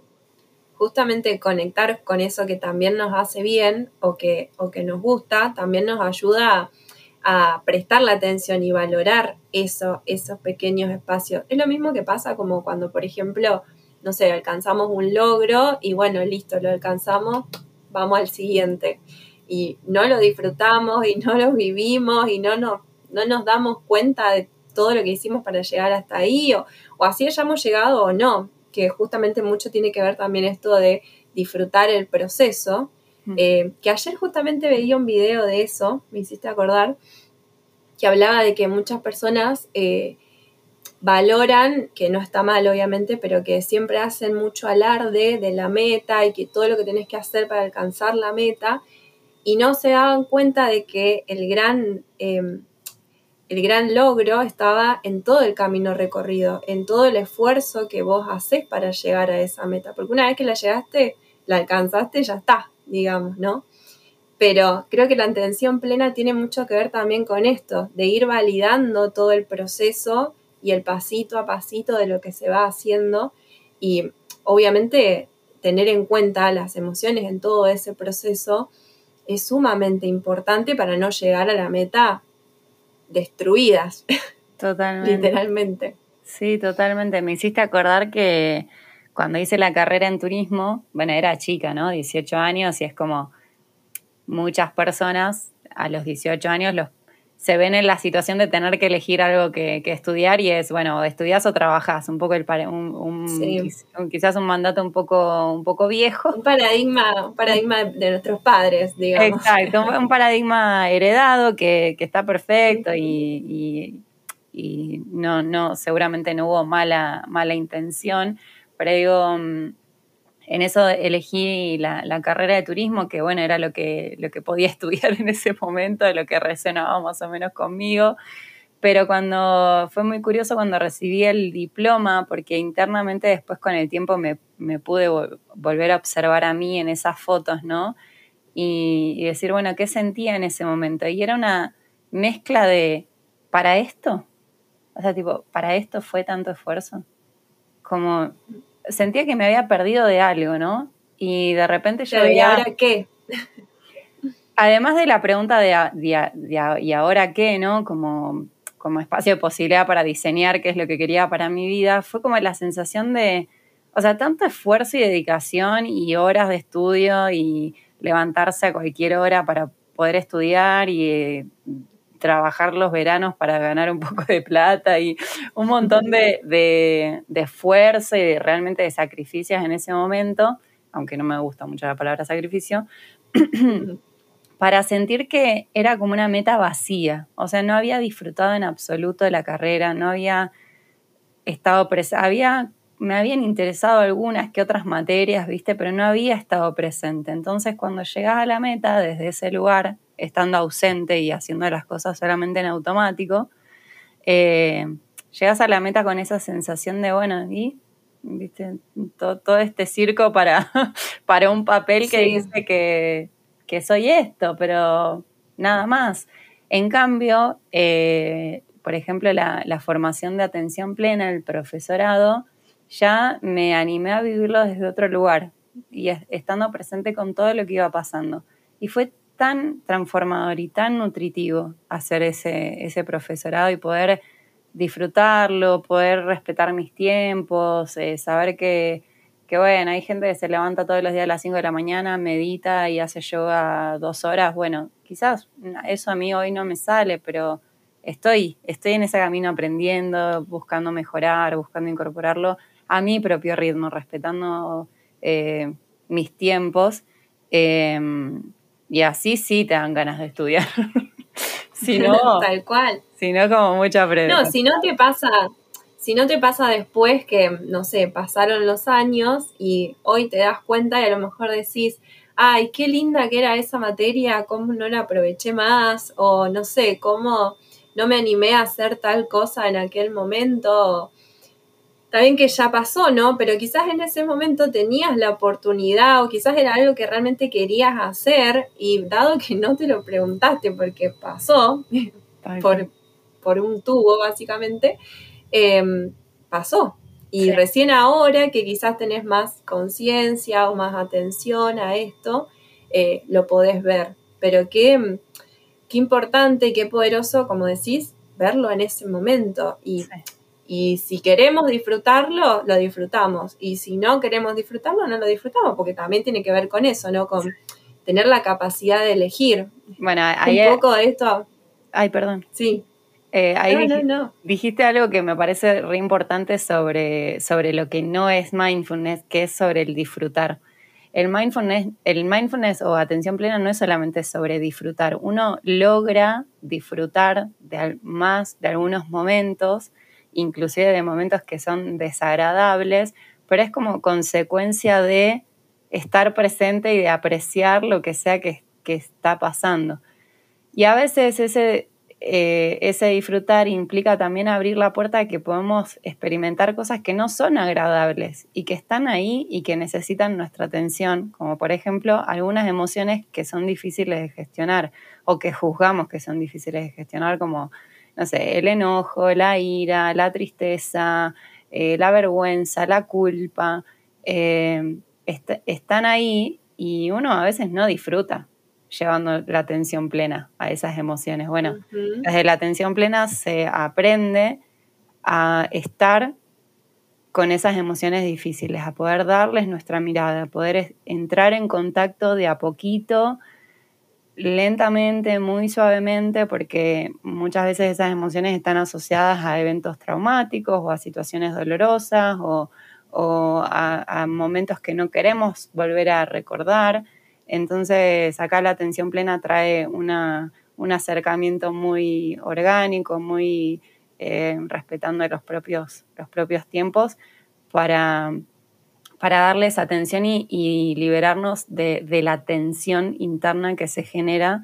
justamente conectar con eso que también nos hace bien o que, o que nos gusta, también nos ayuda a, prestar la atención y valorar eso, esos pequeños espacios. Es lo mismo que pasa como cuando, por ejemplo, no sé, alcanzamos un logro y bueno, listo, lo alcanzamos, vamos al siguiente. Y no lo disfrutamos y no lo vivimos y no no nos damos cuenta de todo lo que hicimos para llegar hasta ahí, o, así hayamos llegado o no, que justamente mucho tiene que ver también esto de disfrutar el proceso. Eh, que ayer justamente veía un video de eso, me hiciste acordar, que hablaba de que muchas personas eh, valoran, que no está mal obviamente, pero que siempre hacen mucho alarde de la meta y que todo lo que tenés que hacer para alcanzar la meta y no se dan cuenta de que el gran em, el gran logro estaba en todo el camino recorrido, en todo el esfuerzo que vos haces para llegar a esa meta. Porque una vez que la llegaste, la alcanzaste, ya está, digamos, ¿no? Pero creo que la atención plena tiene mucho que ver también con esto, de ir validando todo el proceso y el pasito a pasito de lo que se va haciendo y obviamente tener en cuenta las emociones en todo ese proceso es sumamente importante para no llegar a la meta destruidas. Totalmente. Literalmente. Sí, totalmente. Me hiciste acordar que cuando hice la carrera en turismo, bueno, era chica, ¿no? 18 años y es como muchas personas a los 18 años los se ven en la situación de tener que elegir algo que, estudiar y es, bueno, estudias o trabajas, un poco el un, quizás un mandato un poco, un poco viejo. Un paradigma, un paradigma de nuestros padres, digamos. Exacto, un, paradigma heredado que, está perfecto y, no, no, seguramente no hubo mala, mala intención, pero digo, mm, en eso elegí la, carrera de turismo, que bueno, era lo que, lo que podía (laughs) estudiar en ese momento, lo que resonaba más o menos conmigo. Pero cuando fue muy curioso cuando recibí el diploma, porque internamente después con el tiempo me, pude volver a observar a mí en esas fotos, ¿no? Y, y, decir, bueno, ¿qué sentía en ese momento? Y era una mezcla de, ¿para esto? O sea, tipo, ¿para esto fue tanto esfuerzo? Como sentía que me había perdido de algo, ¿no? Y de repente yo ¿Y ahora qué? Además de la pregunta de, ¿y ahora qué? ¿no? Como, como espacio de posibilidad para diseñar qué es lo que quería para mi vida, fue como la sensación de, o sea, tanto esfuerzo y dedicación y horas de estudio y levantarse a cualquier hora para poder estudiar y trabajar los veranos para ganar un poco de plata y un montón de, esfuerzo y realmente de sacrificios en ese momento, aunque no me gusta mucho la palabra sacrificio, (clears throat) para sentir que era como una meta vacía. O sea, no había disfrutado en absoluto de la carrera, no había estado presente, había, me habían interesado algunas que otras materias, ¿viste? Pero no había estado presente. Entonces, cuando llegas a la meta desde ese lugar, estando ausente y haciendo las cosas solamente en automático, eh, llegas a la meta con esa sensación de, bueno, y ¿viste? Todo, este circo para, (laughs) para un papel que dice que, soy esto, pero nada más. En cambio, eh, por ejemplo, la, la, formación de atención plena, el profesorado, ya me animé a vivirlo desde otro lugar y estando presente con todo lo que iba pasando. Y fue tan transformador y tan nutritivo hacer ese, ese profesorado y poder disfrutarlo, poder respetar mis tiempos, eh, saber que, que, bueno, hay gente que se levanta todos los días a las 5 de la mañana, medita y hace yoga dos horas. Bueno, quizás eso a mí hoy no me sale, pero estoy, estoy en ese camino aprendiendo, buscando mejorar, buscando incorporarlo a mi propio ritmo, respetando eh, mis tiempos. Em, y así sí te dan ganas de estudiar. (laughs) si no, (laughs) tal cual. Si no, como mucha presión. No, si no te pasa, si no te pasa después que, no sé, pasaron los años y hoy te das cuenta y a lo mejor decís, ay, qué linda que era esa materia, cómo no la aproveché más, o no sé, cómo no me animé a hacer tal cosa en aquel momento está bien que ya pasó, ¿no? Pero quizás en ese momento tenías la oportunidad o quizás era algo que realmente querías hacer y dado que no te lo preguntaste porque pasó (laughs) por, un tubo básicamente, em, pasó. Y recién ahora que quizás tenés más conciencia o más atención a esto, eh, lo podés ver. Pero qué, qué importante, qué poderoso, como decís, verlo en ese momento. Y y si queremos disfrutarlo, lo disfrutamos. Y si no queremos disfrutarlo, no lo disfrutamos, porque también tiene que ver con eso, ¿no? Con tener la capacidad de elegir. Bueno, ahí... Un poco de esto... Ay, perdón. Sí. Eh, ahí dijiste, algo que me parece re importante sobre, sobre lo que no es mindfulness, que es sobre el disfrutar. El mindfulness, el mindfulness o atención plena no es solamente sobre disfrutar. Uno logra disfrutar de más de algunos momentos inclusive de momentos que son desagradables, pero es como consecuencia de estar presente y de apreciar lo que sea que, está pasando. Y a veces ese, eh, ese disfrutar implica también abrir la puerta de que podemos experimentar cosas que no son agradables y que están ahí y que necesitan nuestra atención, como por ejemplo algunas emociones que son difíciles de gestionar o que juzgamos que son difíciles de gestionar, como no sé, el enojo, la ira, la tristeza, eh, la vergüenza, la culpa, eh, están ahí y uno a veces no disfruta llevando la atención plena a esas emociones. Bueno, desde la atención plena se aprende a estar con esas emociones difíciles, a poder darles nuestra mirada, a poder entrar en contacto de a poquito lentamente, muy suavemente, porque muchas veces esas emociones están asociadas a eventos traumáticos o a situaciones dolorosas o, a, momentos que no queremos volver a recordar. Entonces, acá la atención plena trae una, un acercamiento muy orgánico, muy eh, respetando los propios, los propios tiempos para para darles atención y, liberarnos de, la tensión interna que se genera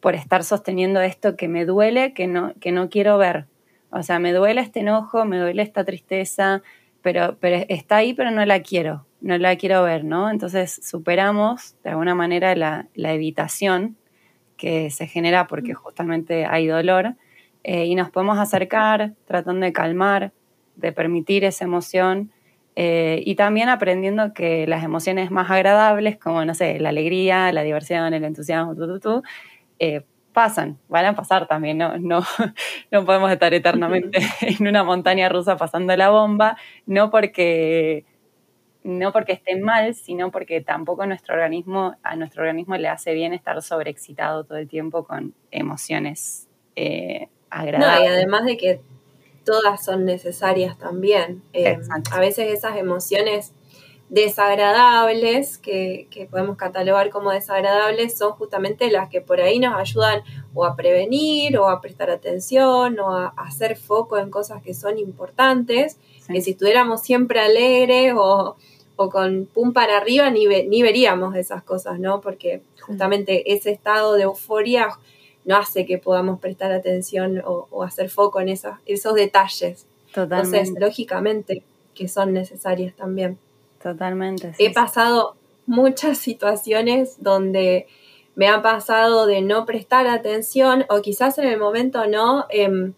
por estar sosteniendo esto que me duele, que no, que no quiero ver. O sea, me duele este enojo, me duele esta tristeza, pero, pero está ahí, pero no la quiero, no la quiero ver, ¿no? Entonces superamos de alguna manera la, evitación que se genera porque justamente hay dolor eh, y nos podemos acercar tratando de calmar, de permitir esa emoción eh, y también aprendiendo que las emociones más agradables, como, no sé, la alegría, la diversión, el entusiasmo, eh, pasan, van a pasar también, no, no, (laughs) no podemos estar eternamente (laughs) (laughs) en una montaña rusa pasando la bomba, no porque, no porque estén mal, sino porque tampoco nuestro organismo, a nuestro organismo le hace bien estar sobreexcitado todo el tiempo con emociones eh, agradables. No, y además de que todas son necesarias también. Eh, a veces esas emociones desagradables, que, podemos catalogar como desagradables, son justamente las que por ahí nos ayudan o a prevenir o a prestar atención o a, hacer foco en cosas que son importantes, que si estuviéramos siempre alegres o, con pum para arriba ni, ni veríamos esas cosas, ¿no? Porque justamente ese estado de euforia no hace que podamos prestar atención o, hacer foco en esos, esos detalles. Totalmente. Entonces, lógicamente que son necesarias también. Totalmente. He pasado muchas situaciones donde me ha pasado de no prestar atención o quizás en el momento no, em,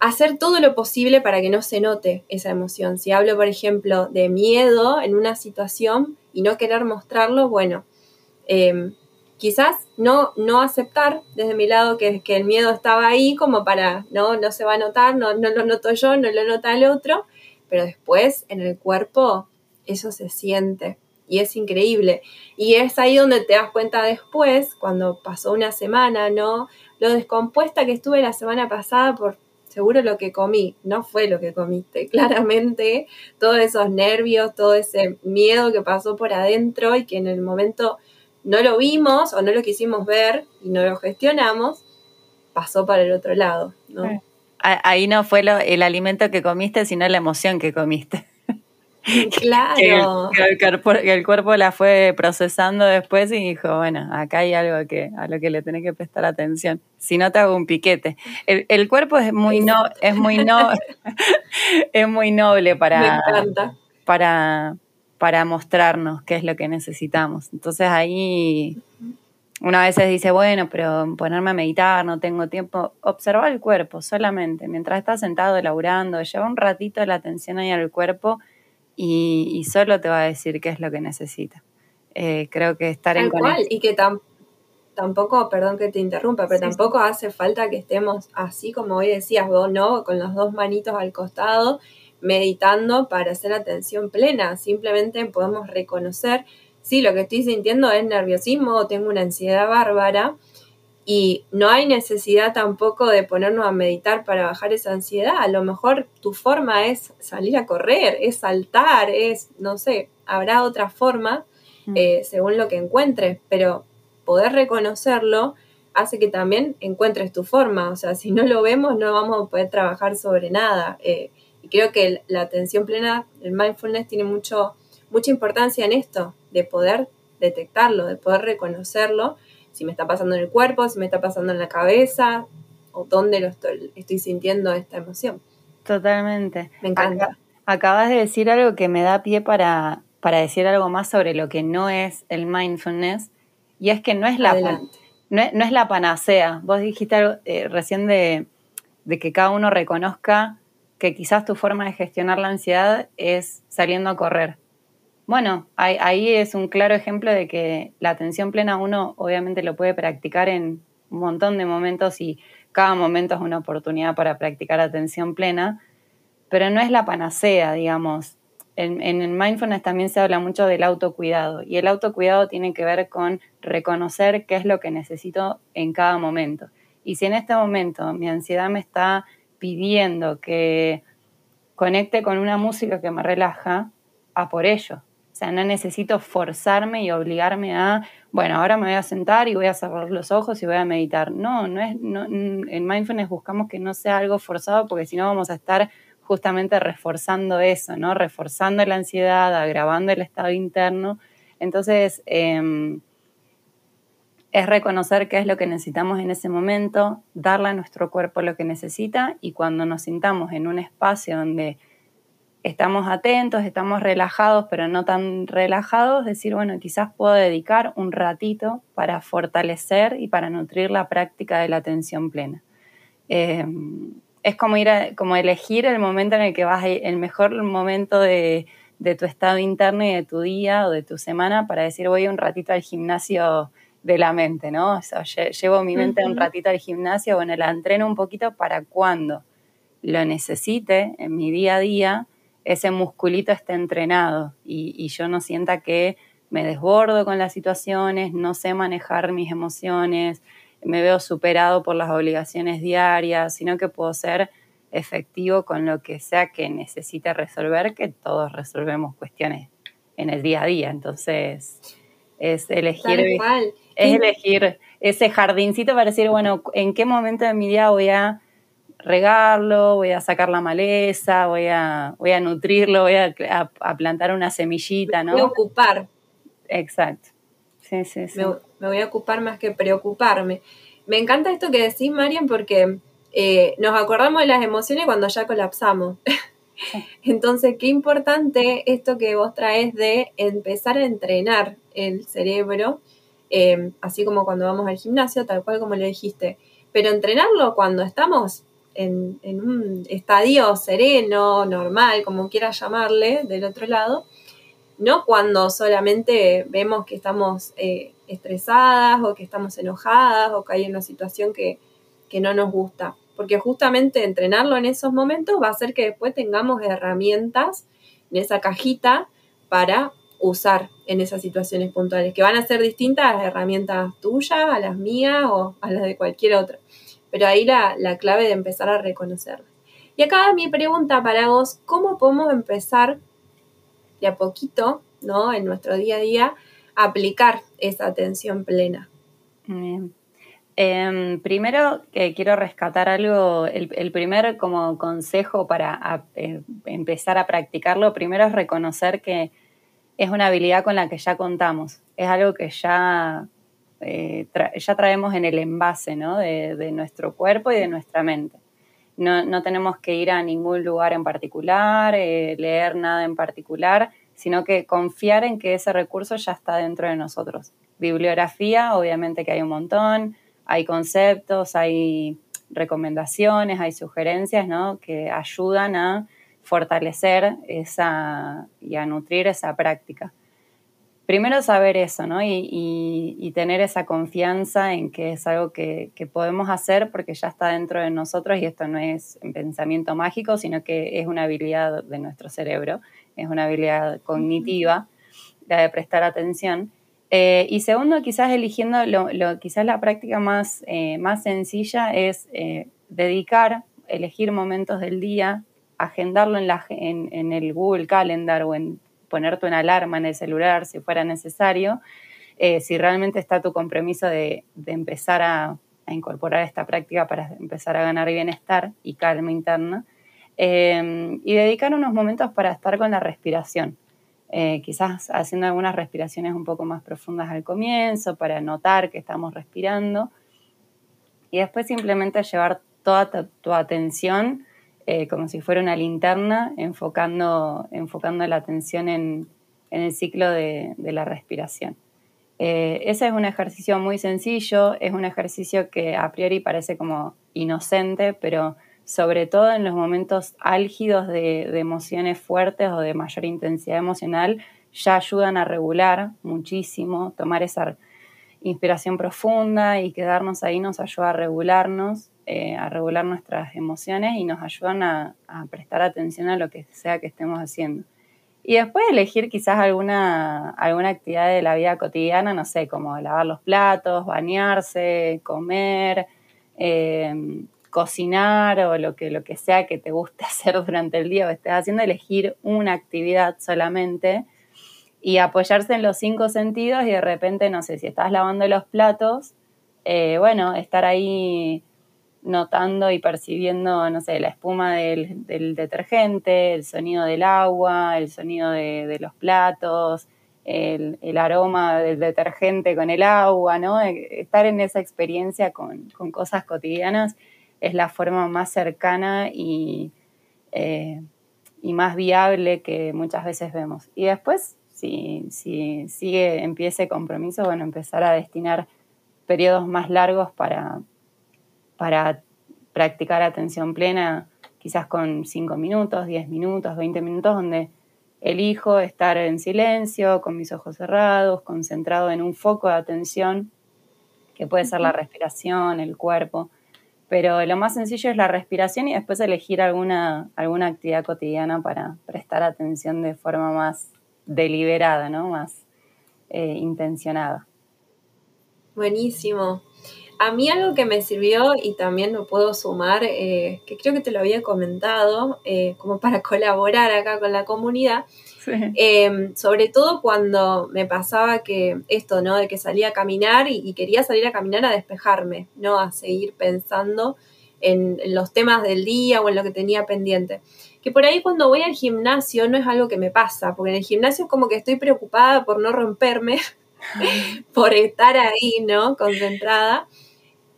hacer todo lo posible para que no se note esa emoción. Si hablo, por ejemplo, de miedo en una situación y no querer mostrarlo, bueno, em, quizás no, no aceptar desde mi lado que, el miedo estaba ahí como para, no, no se va a notar, no, no lo noto yo, no lo nota el otro, pero después en el cuerpo eso se siente y es increíble. Y es ahí donde te das cuenta después, cuando pasó una semana, ¿no? Lo descompuesta que estuve la semana pasada por seguro lo que comí, no fue lo que comiste, (laughs) claramente todos esos nervios, todo ese miedo que pasó por adentro y que en el momento no lo vimos o no lo quisimos ver y no lo gestionamos, pasó para el otro lado, ¿no? Ahí no fue el alimento que comiste, sino la emoción que comiste. (laughs) Claro. que, el cuerpo, la fue procesando después y dijo, bueno, acá hay algo que, a lo que le tenés que prestar atención. Si no te hago un piquete. El, cuerpo es muy no, es muy no, (laughs) (laughs) es muy noble para, para, para mostrarnos qué es lo que necesitamos. Entonces ahí una vez dice, bueno, pero ponerme a meditar, no tengo tiempo. Observa el cuerpo solamente. Mientras estás sentado elaborando, lleva un ratito la atención ahí al cuerpo y, solo te va a decir qué es lo que necesita. Eh, creo que estar en cual, y que tampoco, perdón que te interrumpa, pero tampoco hace falta que estemos así como hoy decías vos, ¿no? Con las dos manitos al costado, meditando para hacer atención plena. Simplemente podemos reconocer, sí, lo que estoy sintiendo es nerviosismo o tengo una ansiedad bárbara y no hay necesidad tampoco de ponernos a meditar para bajar esa ansiedad. A lo mejor tu forma es salir a correr, es saltar, es, no sé, habrá otra forma mm. eh, según lo que encuentres, pero poder reconocerlo hace que también encuentres tu forma. O sea, si no lo vemos, no vamos a poder trabajar sobre nada. Eh, creo que la atención plena, el mindfulness tiene mucho, mucha importancia en esto, de poder detectarlo, de poder reconocerlo si me está pasando en el cuerpo, si me está pasando en la cabeza, o dónde lo estoy, estoy sintiendo esta emoción. Totalmente. Me encanta. acabas de decir algo que me da pie para, para decir algo más sobre lo que no es el mindfulness, y es que no es la, no es, la panacea. Vos dijiste algo, eh, recién de, de que cada uno reconozca que quizás tu forma de gestionar la ansiedad es saliendo a correr. Bueno, ahí, es un claro ejemplo de que la atención plena uno obviamente lo puede practicar en un montón de momentos y cada momento es una oportunidad para practicar atención plena, pero no es la panacea, digamos. En, en, el mindfulness también se habla mucho del autocuidado y el autocuidado tiene que ver con reconocer qué es lo que necesito en cada momento. Y si en este momento mi ansiedad me está pidiendo que conecte con una música que me relaja, a por ello. O sea, no necesito forzarme y obligarme a, bueno, ahora me voy a sentar y voy a cerrar los ojos y voy a meditar. No, no es, en mindfulness buscamos que no sea algo forzado porque si no vamos a estar justamente reforzando eso, ¿no? Reforzando la ansiedad, agravando el estado interno. Entonces, em, es reconocer qué es lo que necesitamos en ese momento, darle a nuestro cuerpo lo que necesita y cuando nos sintamos en un espacio donde estamos atentos, estamos relajados, pero no tan relajados, decir, bueno, quizás puedo dedicar un ratito para fortalecer y para nutrir la práctica de la atención plena. Eh, es como ir como elegir el momento en el que vas, el mejor momento de, tu estado interno y de tu día o de tu semana para decir, voy un ratito al gimnasio de la mente, ¿no? O sea, llevo mi mente un ratito al gimnasio, bueno, la entreno un poquito para cuando lo necesite en mi día a día, ese musculito esté entrenado y, yo no sienta que me desbordo con las situaciones, no sé manejar mis emociones, me veo superado por las obligaciones diarias, sino que puedo ser efectivo con lo que sea que necesite resolver, que todos resolvemos cuestiones en el día a día. Entonces, es elegir, es elegir ese jardincito para decir, bueno, ¿en qué momento de mi día voy a regarlo, voy a sacar la maleza, voy a, voy a nutrirlo, voy a, plantar una semillita, ¿no? Me voy a ocupar. Exacto. Sí, sí, sí. Me, voy a ocupar más que preocuparme. Me encanta esto que decís, Marian, porque eh, nos acordamos de las emociones cuando ya colapsamos. (laughs) Entonces, qué importante esto que vos traes de empezar a entrenar el cerebro, eh, así como cuando vamos al gimnasio, tal cual como le dijiste, pero entrenarlo cuando estamos en, un estadio sereno, normal, como quieras llamarle, del otro lado, no cuando solamente vemos que estamos eh, estresadas o que estamos enojadas o que hay una situación que, que no nos gusta. Porque justamente entrenarlo en esos momentos va a hacer que después tengamos herramientas en esa cajita para usar en esas situaciones puntuales, que van a ser distintas a las herramientas tuyas, a las mías o a las de cualquier otra. Pero ahí la, la clave de empezar a reconocerlas. Y acá mi pregunta para vos, ¿cómo podemos empezar de a poquito, ¿no? En nuestro día a día, a aplicar esa atención plena? Em, primero eh, quiero rescatar algo, el, primer como consejo para eh, empezar a practicarlo, primero es reconocer que es una habilidad con la que ya contamos, es algo que ya, eh, ya traemos en el envase de, nuestro cuerpo y de nuestra mente. No, no, tenemos que ir a ningún lugar en particular, leer nada en particular, sino que confiar en que ese recurso ya está dentro de nosotros. Bibliografía, obviamente que hay un montón, hay conceptos, hay recomendaciones, hay sugerencias, ¿no? Que ayudan a fortalecer esa y a nutrir esa práctica. Primero saber eso, ¿no? Y, tener esa confianza en que es algo que, podemos hacer porque ya está dentro de nosotros y esto no es un pensamiento mágico, sino que es una habilidad de nuestro cerebro, es una habilidad cognitiva, la de prestar atención. Eh, y segundo, quizás eligiendo, lo, quizás la práctica más, eh, más sencilla es eh, dedicar, elegir momentos del día, agendarlo en, el Google Calendar o en ponerte una alarma en el celular si fuera necesario, si realmente está tu compromiso de, empezar a, incorporar esta práctica para empezar a ganar bienestar y calma interna, y dedicar unos momentos para estar con la respiración. Eh, quizás haciendo algunas respiraciones un poco más profundas al comienzo para notar que estamos respirando y después simplemente llevar toda tu, atención eh, como si fuera una linterna enfocando, enfocando la atención en, el ciclo de, la respiración. Eh, ese es un ejercicio muy sencillo, es un ejercicio que a priori parece como inocente, pero sobre todo en los momentos álgidos de, emociones fuertes o de mayor intensidad emocional, ya ayudan a regular muchísimo, tomar esa inspiración profunda y quedarnos ahí nos ayuda a regularnos, eh, a regular nuestras emociones y nos ayudan a, prestar atención a lo que sea que estemos haciendo. Y después elegir quizás alguna, alguna actividad de la vida cotidiana, no sé, como lavar los platos, bañarse, comer, eh, cocinar o lo que, lo que sea que te guste (laughs) hacer durante el día o estés haciendo, elegir una actividad solamente y apoyarse en los cinco sentidos y de repente, no sé, si estás lavando los platos, eh, bueno, estar ahí notando y percibiendo, no sé, la espuma del, detergente, el sonido del agua, el sonido de, los platos, el, aroma del detergente con el agua, ¿no? Estar en esa experiencia con, con cosas cotidianas es la forma más cercana y, eh, y más viable que muchas veces vemos. Y después, si, si sigue en pie ese compromiso, bueno, empezar a destinar periodos más largos para, para practicar atención plena, quizás con 5 minutos, 10 minutos, 20 minutos, donde elijo estar en silencio, con mis ojos cerrados, concentrado en un foco de atención, que puede ser la respiración, el cuerpo, pero lo más sencillo es la respiración y después elegir alguna, alguna actividad cotidiana para prestar atención de forma más deliberada, ¿no? más eh, intencionada. Buenísimo. A mí algo que me sirvió y también lo puedo sumar, eh, que creo que te lo había comentado, eh, como para (laughs) colaborar acá con la comunidad, Em, sobre todo cuando me pasaba que esto, ¿no? De que salía a caminar y, quería salir a caminar a despejarme, ¿no? A seguir pensando en, los temas del día o en lo que tenía pendiente. Que por ahí cuando voy al gimnasio no es algo que me pasa, porque en el gimnasio es como que estoy preocupada por no romperme, (laughs) por estar ahí, ¿no? Concentrada.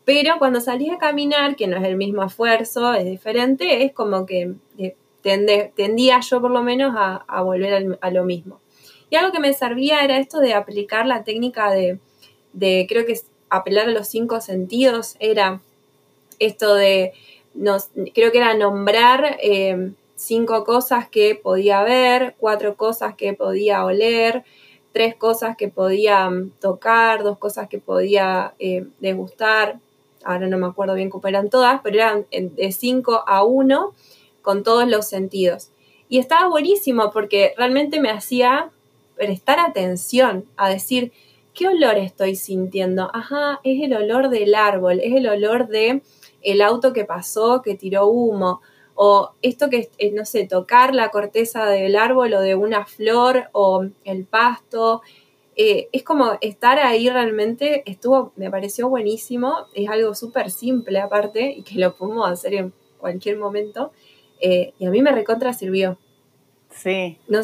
Pero cuando salís a caminar, que no es el mismo esfuerzo, es diferente, es como que eh, tendía yo por lo menos a, volver a lo mismo. Y algo que me servía era esto de aplicar la técnica de, creo que apelar a los cinco sentidos, era esto de, creo que era nombrar eh, cinco cosas que podía ver, cuatro cosas que podía oler, tres cosas que podía mm, tocar, dos cosas que podía eh, degustar, ahora no me acuerdo bien cómo eran todas, pero eran de cinco a uno con todos los sentidos. Y estaba buenísimo porque realmente me hacía prestar atención a decir, ¿qué olor estoy sintiendo? Ajá, es el olor del árbol, es el olor de el auto que pasó, que tiró humo, o esto que, eh, no sé, tocar la corteza del árbol o de una flor o el pasto. Eh, es como estar ahí realmente, estuvo, me pareció buenísimo, es algo súper simple aparte y que lo podemos hacer en cualquier momento eh, y a mí me recontra sirvió. Sí. No,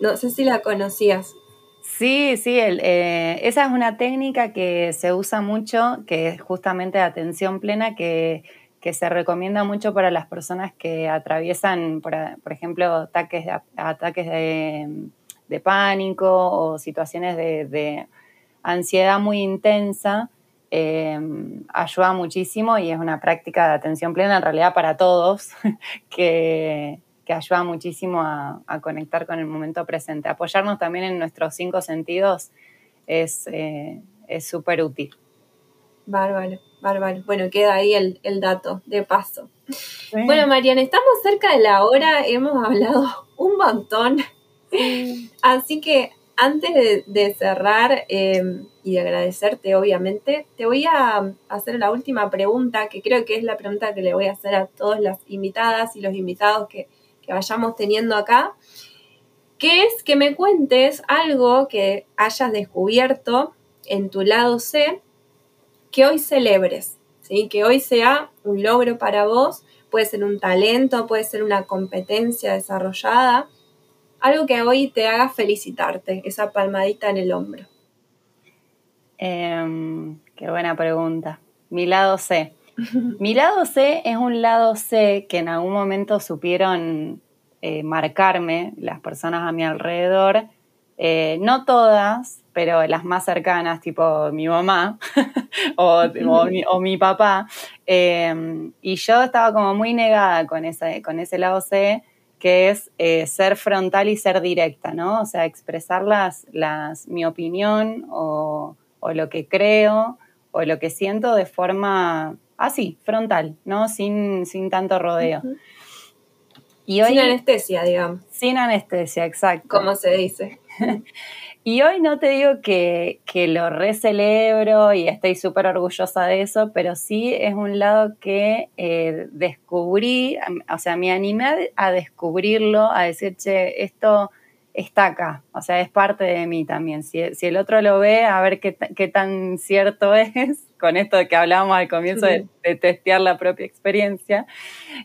no sé si la conocías. Sí, sí, esa es una técnica que se usa mucho, que es justamente de atención plena, que que se recomienda mucho para las personas que atraviesan, por, ejemplo, ataques, de, ataques de, pánico o situaciones de, ansiedad muy intensa. Em, ayuda muchísimo y es una práctica de atención plena en realidad para todos (laughs) que, ayuda muchísimo a, conectar con el momento presente. Apoyarnos también en nuestros cinco sentidos es eh, súper útil. Bárbaro, bárbaro. Bueno, queda ahí el, dato de paso. Bueno, Mariana, estamos cerca de la hora, hemos hablado un montón. (laughs) Así que antes de, cerrar em, y de agradecerte, obviamente, te voy a hacer la última pregunta, que creo que es la pregunta que le voy a hacer a todas las invitadas y los invitados que, que vayamos teniendo acá, que es que me cuentes algo que hayas descubierto en tu lado C que hoy celebres, que hoy sea un logro para vos, puede ser un talento, puede ser una competencia desarrollada, algo que hoy te haga felicitarte, esa palmadita en el hombro. Em, qué buena pregunta. Mi lado C. Mi lado C es un lado C que en algún momento supieron eh, marcarme las personas a mi alrededor. Eh, no todas, pero las más cercanas, tipo mi mamá (laughs) o, mi, papá. Em, y yo estaba como muy negada con, ese, con ese lado C, que es eh, ser frontal y ser directa, ¿no? O sea, expresar las, las, mi opinión o, lo que creo o lo que siento de forma así, frontal, ¿no? Sin, sin tanto rodeo. y sin anestesia, digamos. Sin anestesia, exacto. Como se dice. (laughs) Y hoy no te digo que, lo recelebro y estoy súper orgullosa de eso, pero sí es un lado que eh, descubrí, o sea, me animé a descubrirlo, a decir, che, esto está acá, o sea, es parte de mí también. Si, el otro lo ve, a ver qué, tan cierto (laughs) es, con esto de que hablábamos al comienzo de, testear la propia experiencia.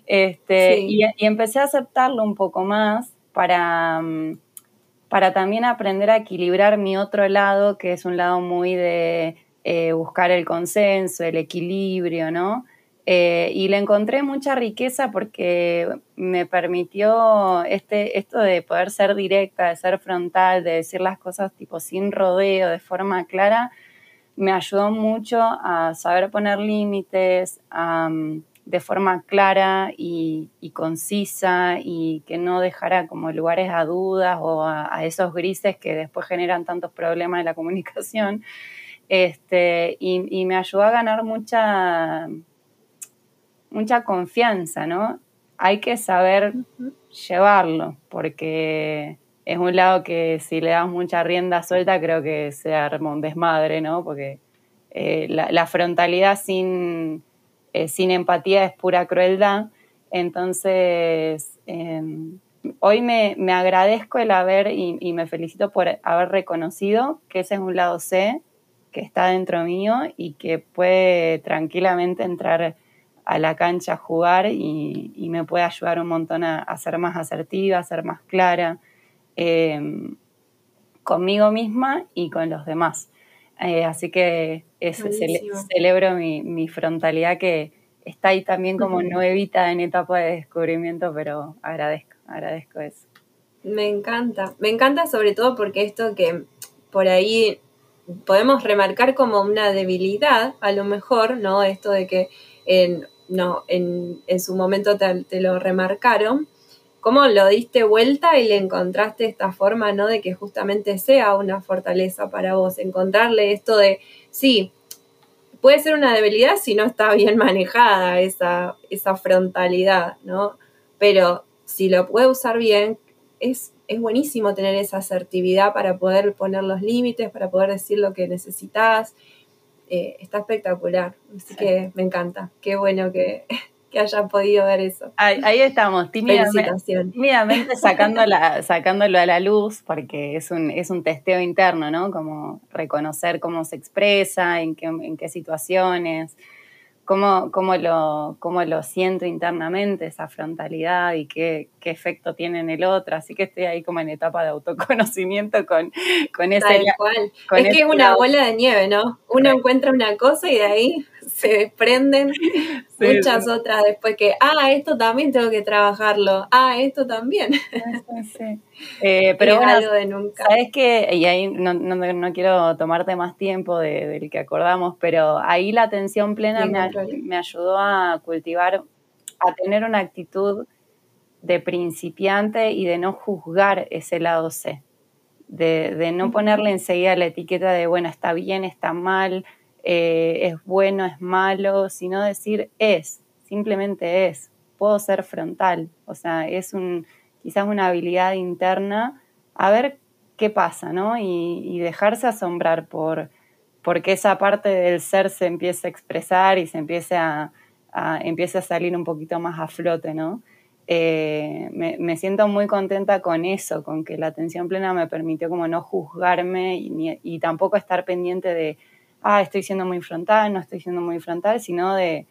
Este, y, y, empecé a aceptarlo un poco más para... Mm, para también aprender a equilibrar mi otro lado, que es un lado muy de eh, buscar el consenso, el equilibrio, ¿no? Eh, y le encontré mucha riqueza porque me permitió este, esto de poder ser directa, de ser frontal, de decir las cosas tipo sin rodeo, de forma clara, me ayudó mucho a saber poner límites, a, de forma clara y, concisa y que no dejara como lugares a dudas o a, esos grises que después generan tantos problemas en la comunicación. Este, y, me ayudó a ganar mucha, mucha confianza, ¿no? Hay que saber llevarlo, porque es un lado que si le das mucha rienda suelta creo que se arma un desmadre, ¿no? Porque eh, la frontalidad sin eh, sin empatía es pura crueldad. Entonces, em, hoy me, agradezco el haber y, me felicito por haber reconocido que ese es un lado C que está dentro mío y que puede tranquilamente entrar a la cancha a jugar y, me puede ayudar un montón a, ser más asertiva, a ser más clara em, conmigo misma y con los demás. Eh, así que celebro mi, frontalidad que está ahí también como nuevita en etapa de descubrimiento, pero agradezco, agradezco eso. Me encanta, me encanta sobre todo porque esto que por ahí podemos remarcar como una debilidad, a lo mejor, ¿no? Esto de que en, no, en, su momento te, lo remarcaron, cómo lo diste vuelta y le encontraste esta forma, ¿no? De que justamente sea una fortaleza para vos, encontrarle esto de, sí, puede ser una debilidad si no está bien (laughs) manejada esa, esa frontalidad, ¿no? Pero si lo puede usar bien, es, es buenísimo tener esa asertividad para poder poner los límites, para poder decir lo que necesitas. Eh, está espectacular, así que me encanta. Qué bueno que, que hayan podido ver eso. Ahí, estamos, tímidamente, (laughs) sacándola, sacándolo a la luz, porque es un, es un testeo interno, ¿no? Como reconocer cómo se expresa, en qué, en qué situaciones cómo, cómo, lo, cómo lo siento internamente, esa frontalidad y qué, qué, efecto tiene en el otro. Así que estoy ahí como en etapa de autoconocimiento con, con ese... Tal cual. es que es una bola de nieve, ¿no? Uno encuentra una cosa y de ahí se desprenden (laughs) muchas otras después que, ah, esto también tengo que trabajarlo, ah, esto también. (laughs) Eh, pero algo de nunca. Sabes que, y ahí no, no, quiero tomarte más tiempo del que acordamos, pero ahí la atención plena me, ayudó a cultivar, a tener una actitud de principiante y de no juzgar ese lado C. De, de, no ponerle enseguida la etiqueta de, bueno, está bien, está mal, eh, es bueno, es malo, sino decir es, simplemente es, puedo ser frontal, o sea, es un, quizás una habilidad interna, a ver qué pasa, ¿no? Y, dejarse asombrar por porque esa parte del ser se empiece a expresar y se empiece a, empiece a salir un poquito más a flote, ¿no? Eh, me, siento muy contenta con eso, con que la atención plena me permitió como no juzgarme y tampoco estar pendiente de ah, estoy siendo muy frontal, no estoy siendo muy frontal, sino de,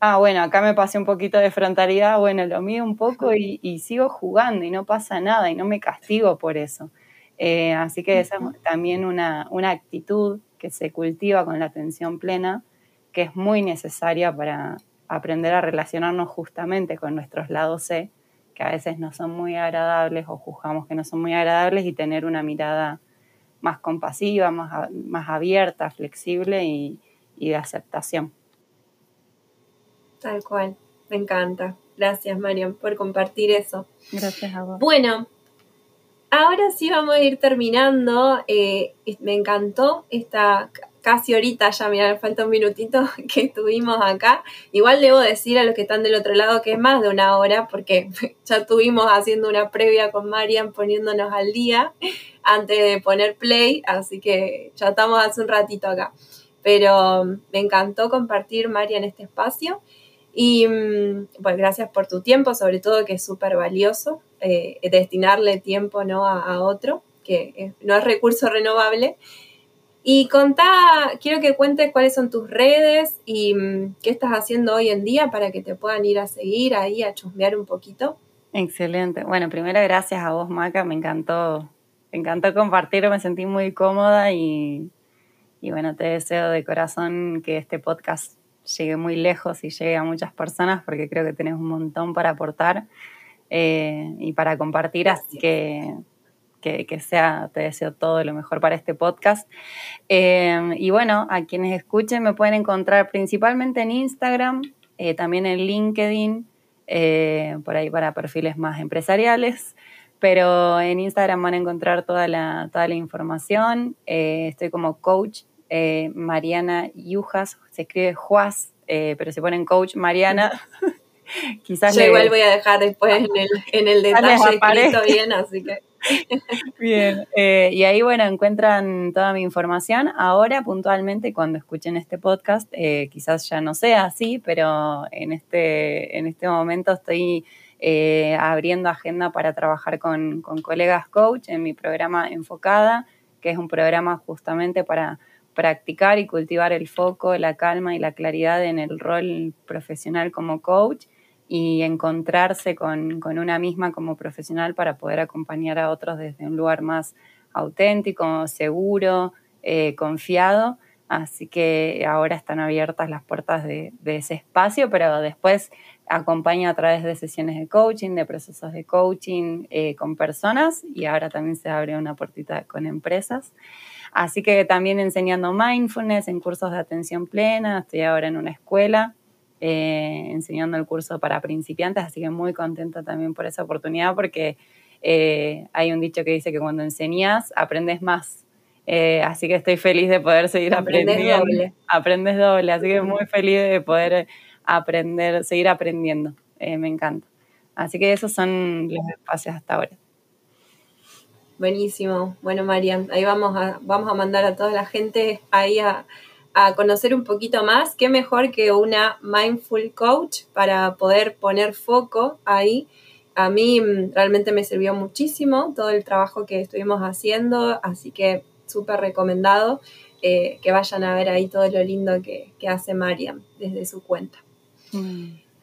ah, bueno, acá me pasé un poquito de frontalidad, bueno, lo mío un poco y, sigo jugando y no pasa nada y no me castigo por eso. Eh, así que esa es también una, una actitud que se cultiva con la atención plena, que es muy necesaria para aprender a relacionarnos justamente con nuestros lados C, que a veces no son muy agradables o juzgamos que no son muy agradables y tener una mirada más compasiva, más, más abierta, flexible y, de aceptación. Tal cual, me encanta. Gracias, Mariam, por compartir eso. Gracias a vos. Bueno, ahora sí vamos a ir terminando. Eh, me encantó esta casi ahorita, ya mira, falta un minutito (laughs) que estuvimos acá. Igual debo decir a los que están del otro lado que es más de una hora, porque (laughs) ya estuvimos haciendo una previa con Marian poniéndonos al día (laughs) antes de poner play, así que ya estamos hace un ratito acá. Pero mm, me encantó compartir, Marian, este espacio. Y mm, pues gracias por tu tiempo, sobre todo que es súper valioso eh, destinarle tiempo ¿no? a, otro, que no es recurso renovable. Y contá, quiero que cuentes cuáles son tus redes y mm, qué estás haciendo hoy en día para que te puedan ir a seguir ahí, a chusmear un poquito. Excelente. Bueno, primero gracias a vos, Maca. Me encantó, me encantó compartir, me sentí muy cómoda y, bueno, te deseo de corazón que este podcast llegue muy lejos y llegue a muchas personas porque creo que tenés un montón para aportar eh, y para compartir. Así que que, sea, te deseo todo lo mejor para este podcast. Eh, y bueno, a quienes escuchen me pueden encontrar principalmente en Instagram, eh, también en LinkedIn, eh, por ahí para perfiles más empresariales. Pero en Instagram van a encontrar toda la, toda la información. estoy como coach Mariana Yujas, se escribe Juaz, pero se ponen coach Mariana. (laughs) Quizás Yo igual voy a dejar después en el, en el detalle escrito bien, así que. (laughs) Bien, eh, y ahí bueno, encuentran toda mi información. Ahora puntualmente cuando escuchen este podcast, eh, quizás ya no sea así, pero en este, en este momento estoy eh, abriendo agenda para trabajar con, con colegas coach en mi programa Enfocada, que es un programa justamente para practicar y cultivar el foco, la calma y la claridad en el rol profesional como coach y encontrarse con, una misma como profesional para poder acompañar a otros desde un lugar más auténtico, seguro, eh, confiado. Así que ahora están abiertas las puertas de, ese espacio, pero después acompaña a través de sesiones de coaching, de procesos de coaching eh, con personas y ahora también se abre una puertita con empresas. Así que también enseñando mindfulness en cursos de atención plena, estoy ahora en una escuela eh, enseñando el curso para principiantes, así que muy contenta también por esa oportunidad porque eh, hay un dicho que dice que cuando enseñas aprendes más. Eh, así que estoy feliz de poder seguir aprendiendo. Doble. Aprendes doble, así que muy feliz de poder aprender, seguir aprendiendo. me encanta. Así que esos son los espacios hasta ahora. Buenísimo. Bueno, María, ahí vamos a, vamos a mandar a toda la gente ahí a, a conocer un poquito más. Qué mejor que una mindful coach para poder poner foco ahí. A mí mm, realmente me sirvió muchísimo todo el trabajo que estuvimos haciendo, así que súper recomendado eh, que vayan a ver ahí todo lo lindo que, hace Mariam desde su cuenta.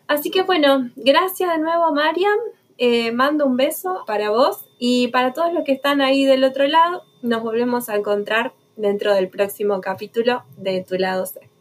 Así que bueno, gracias de nuevo Mariam. Eh, mando un beso para vos y para todos los que están ahí del otro lado. Nos volvemos a encontrar dentro del próximo capítulo de Tu lado C.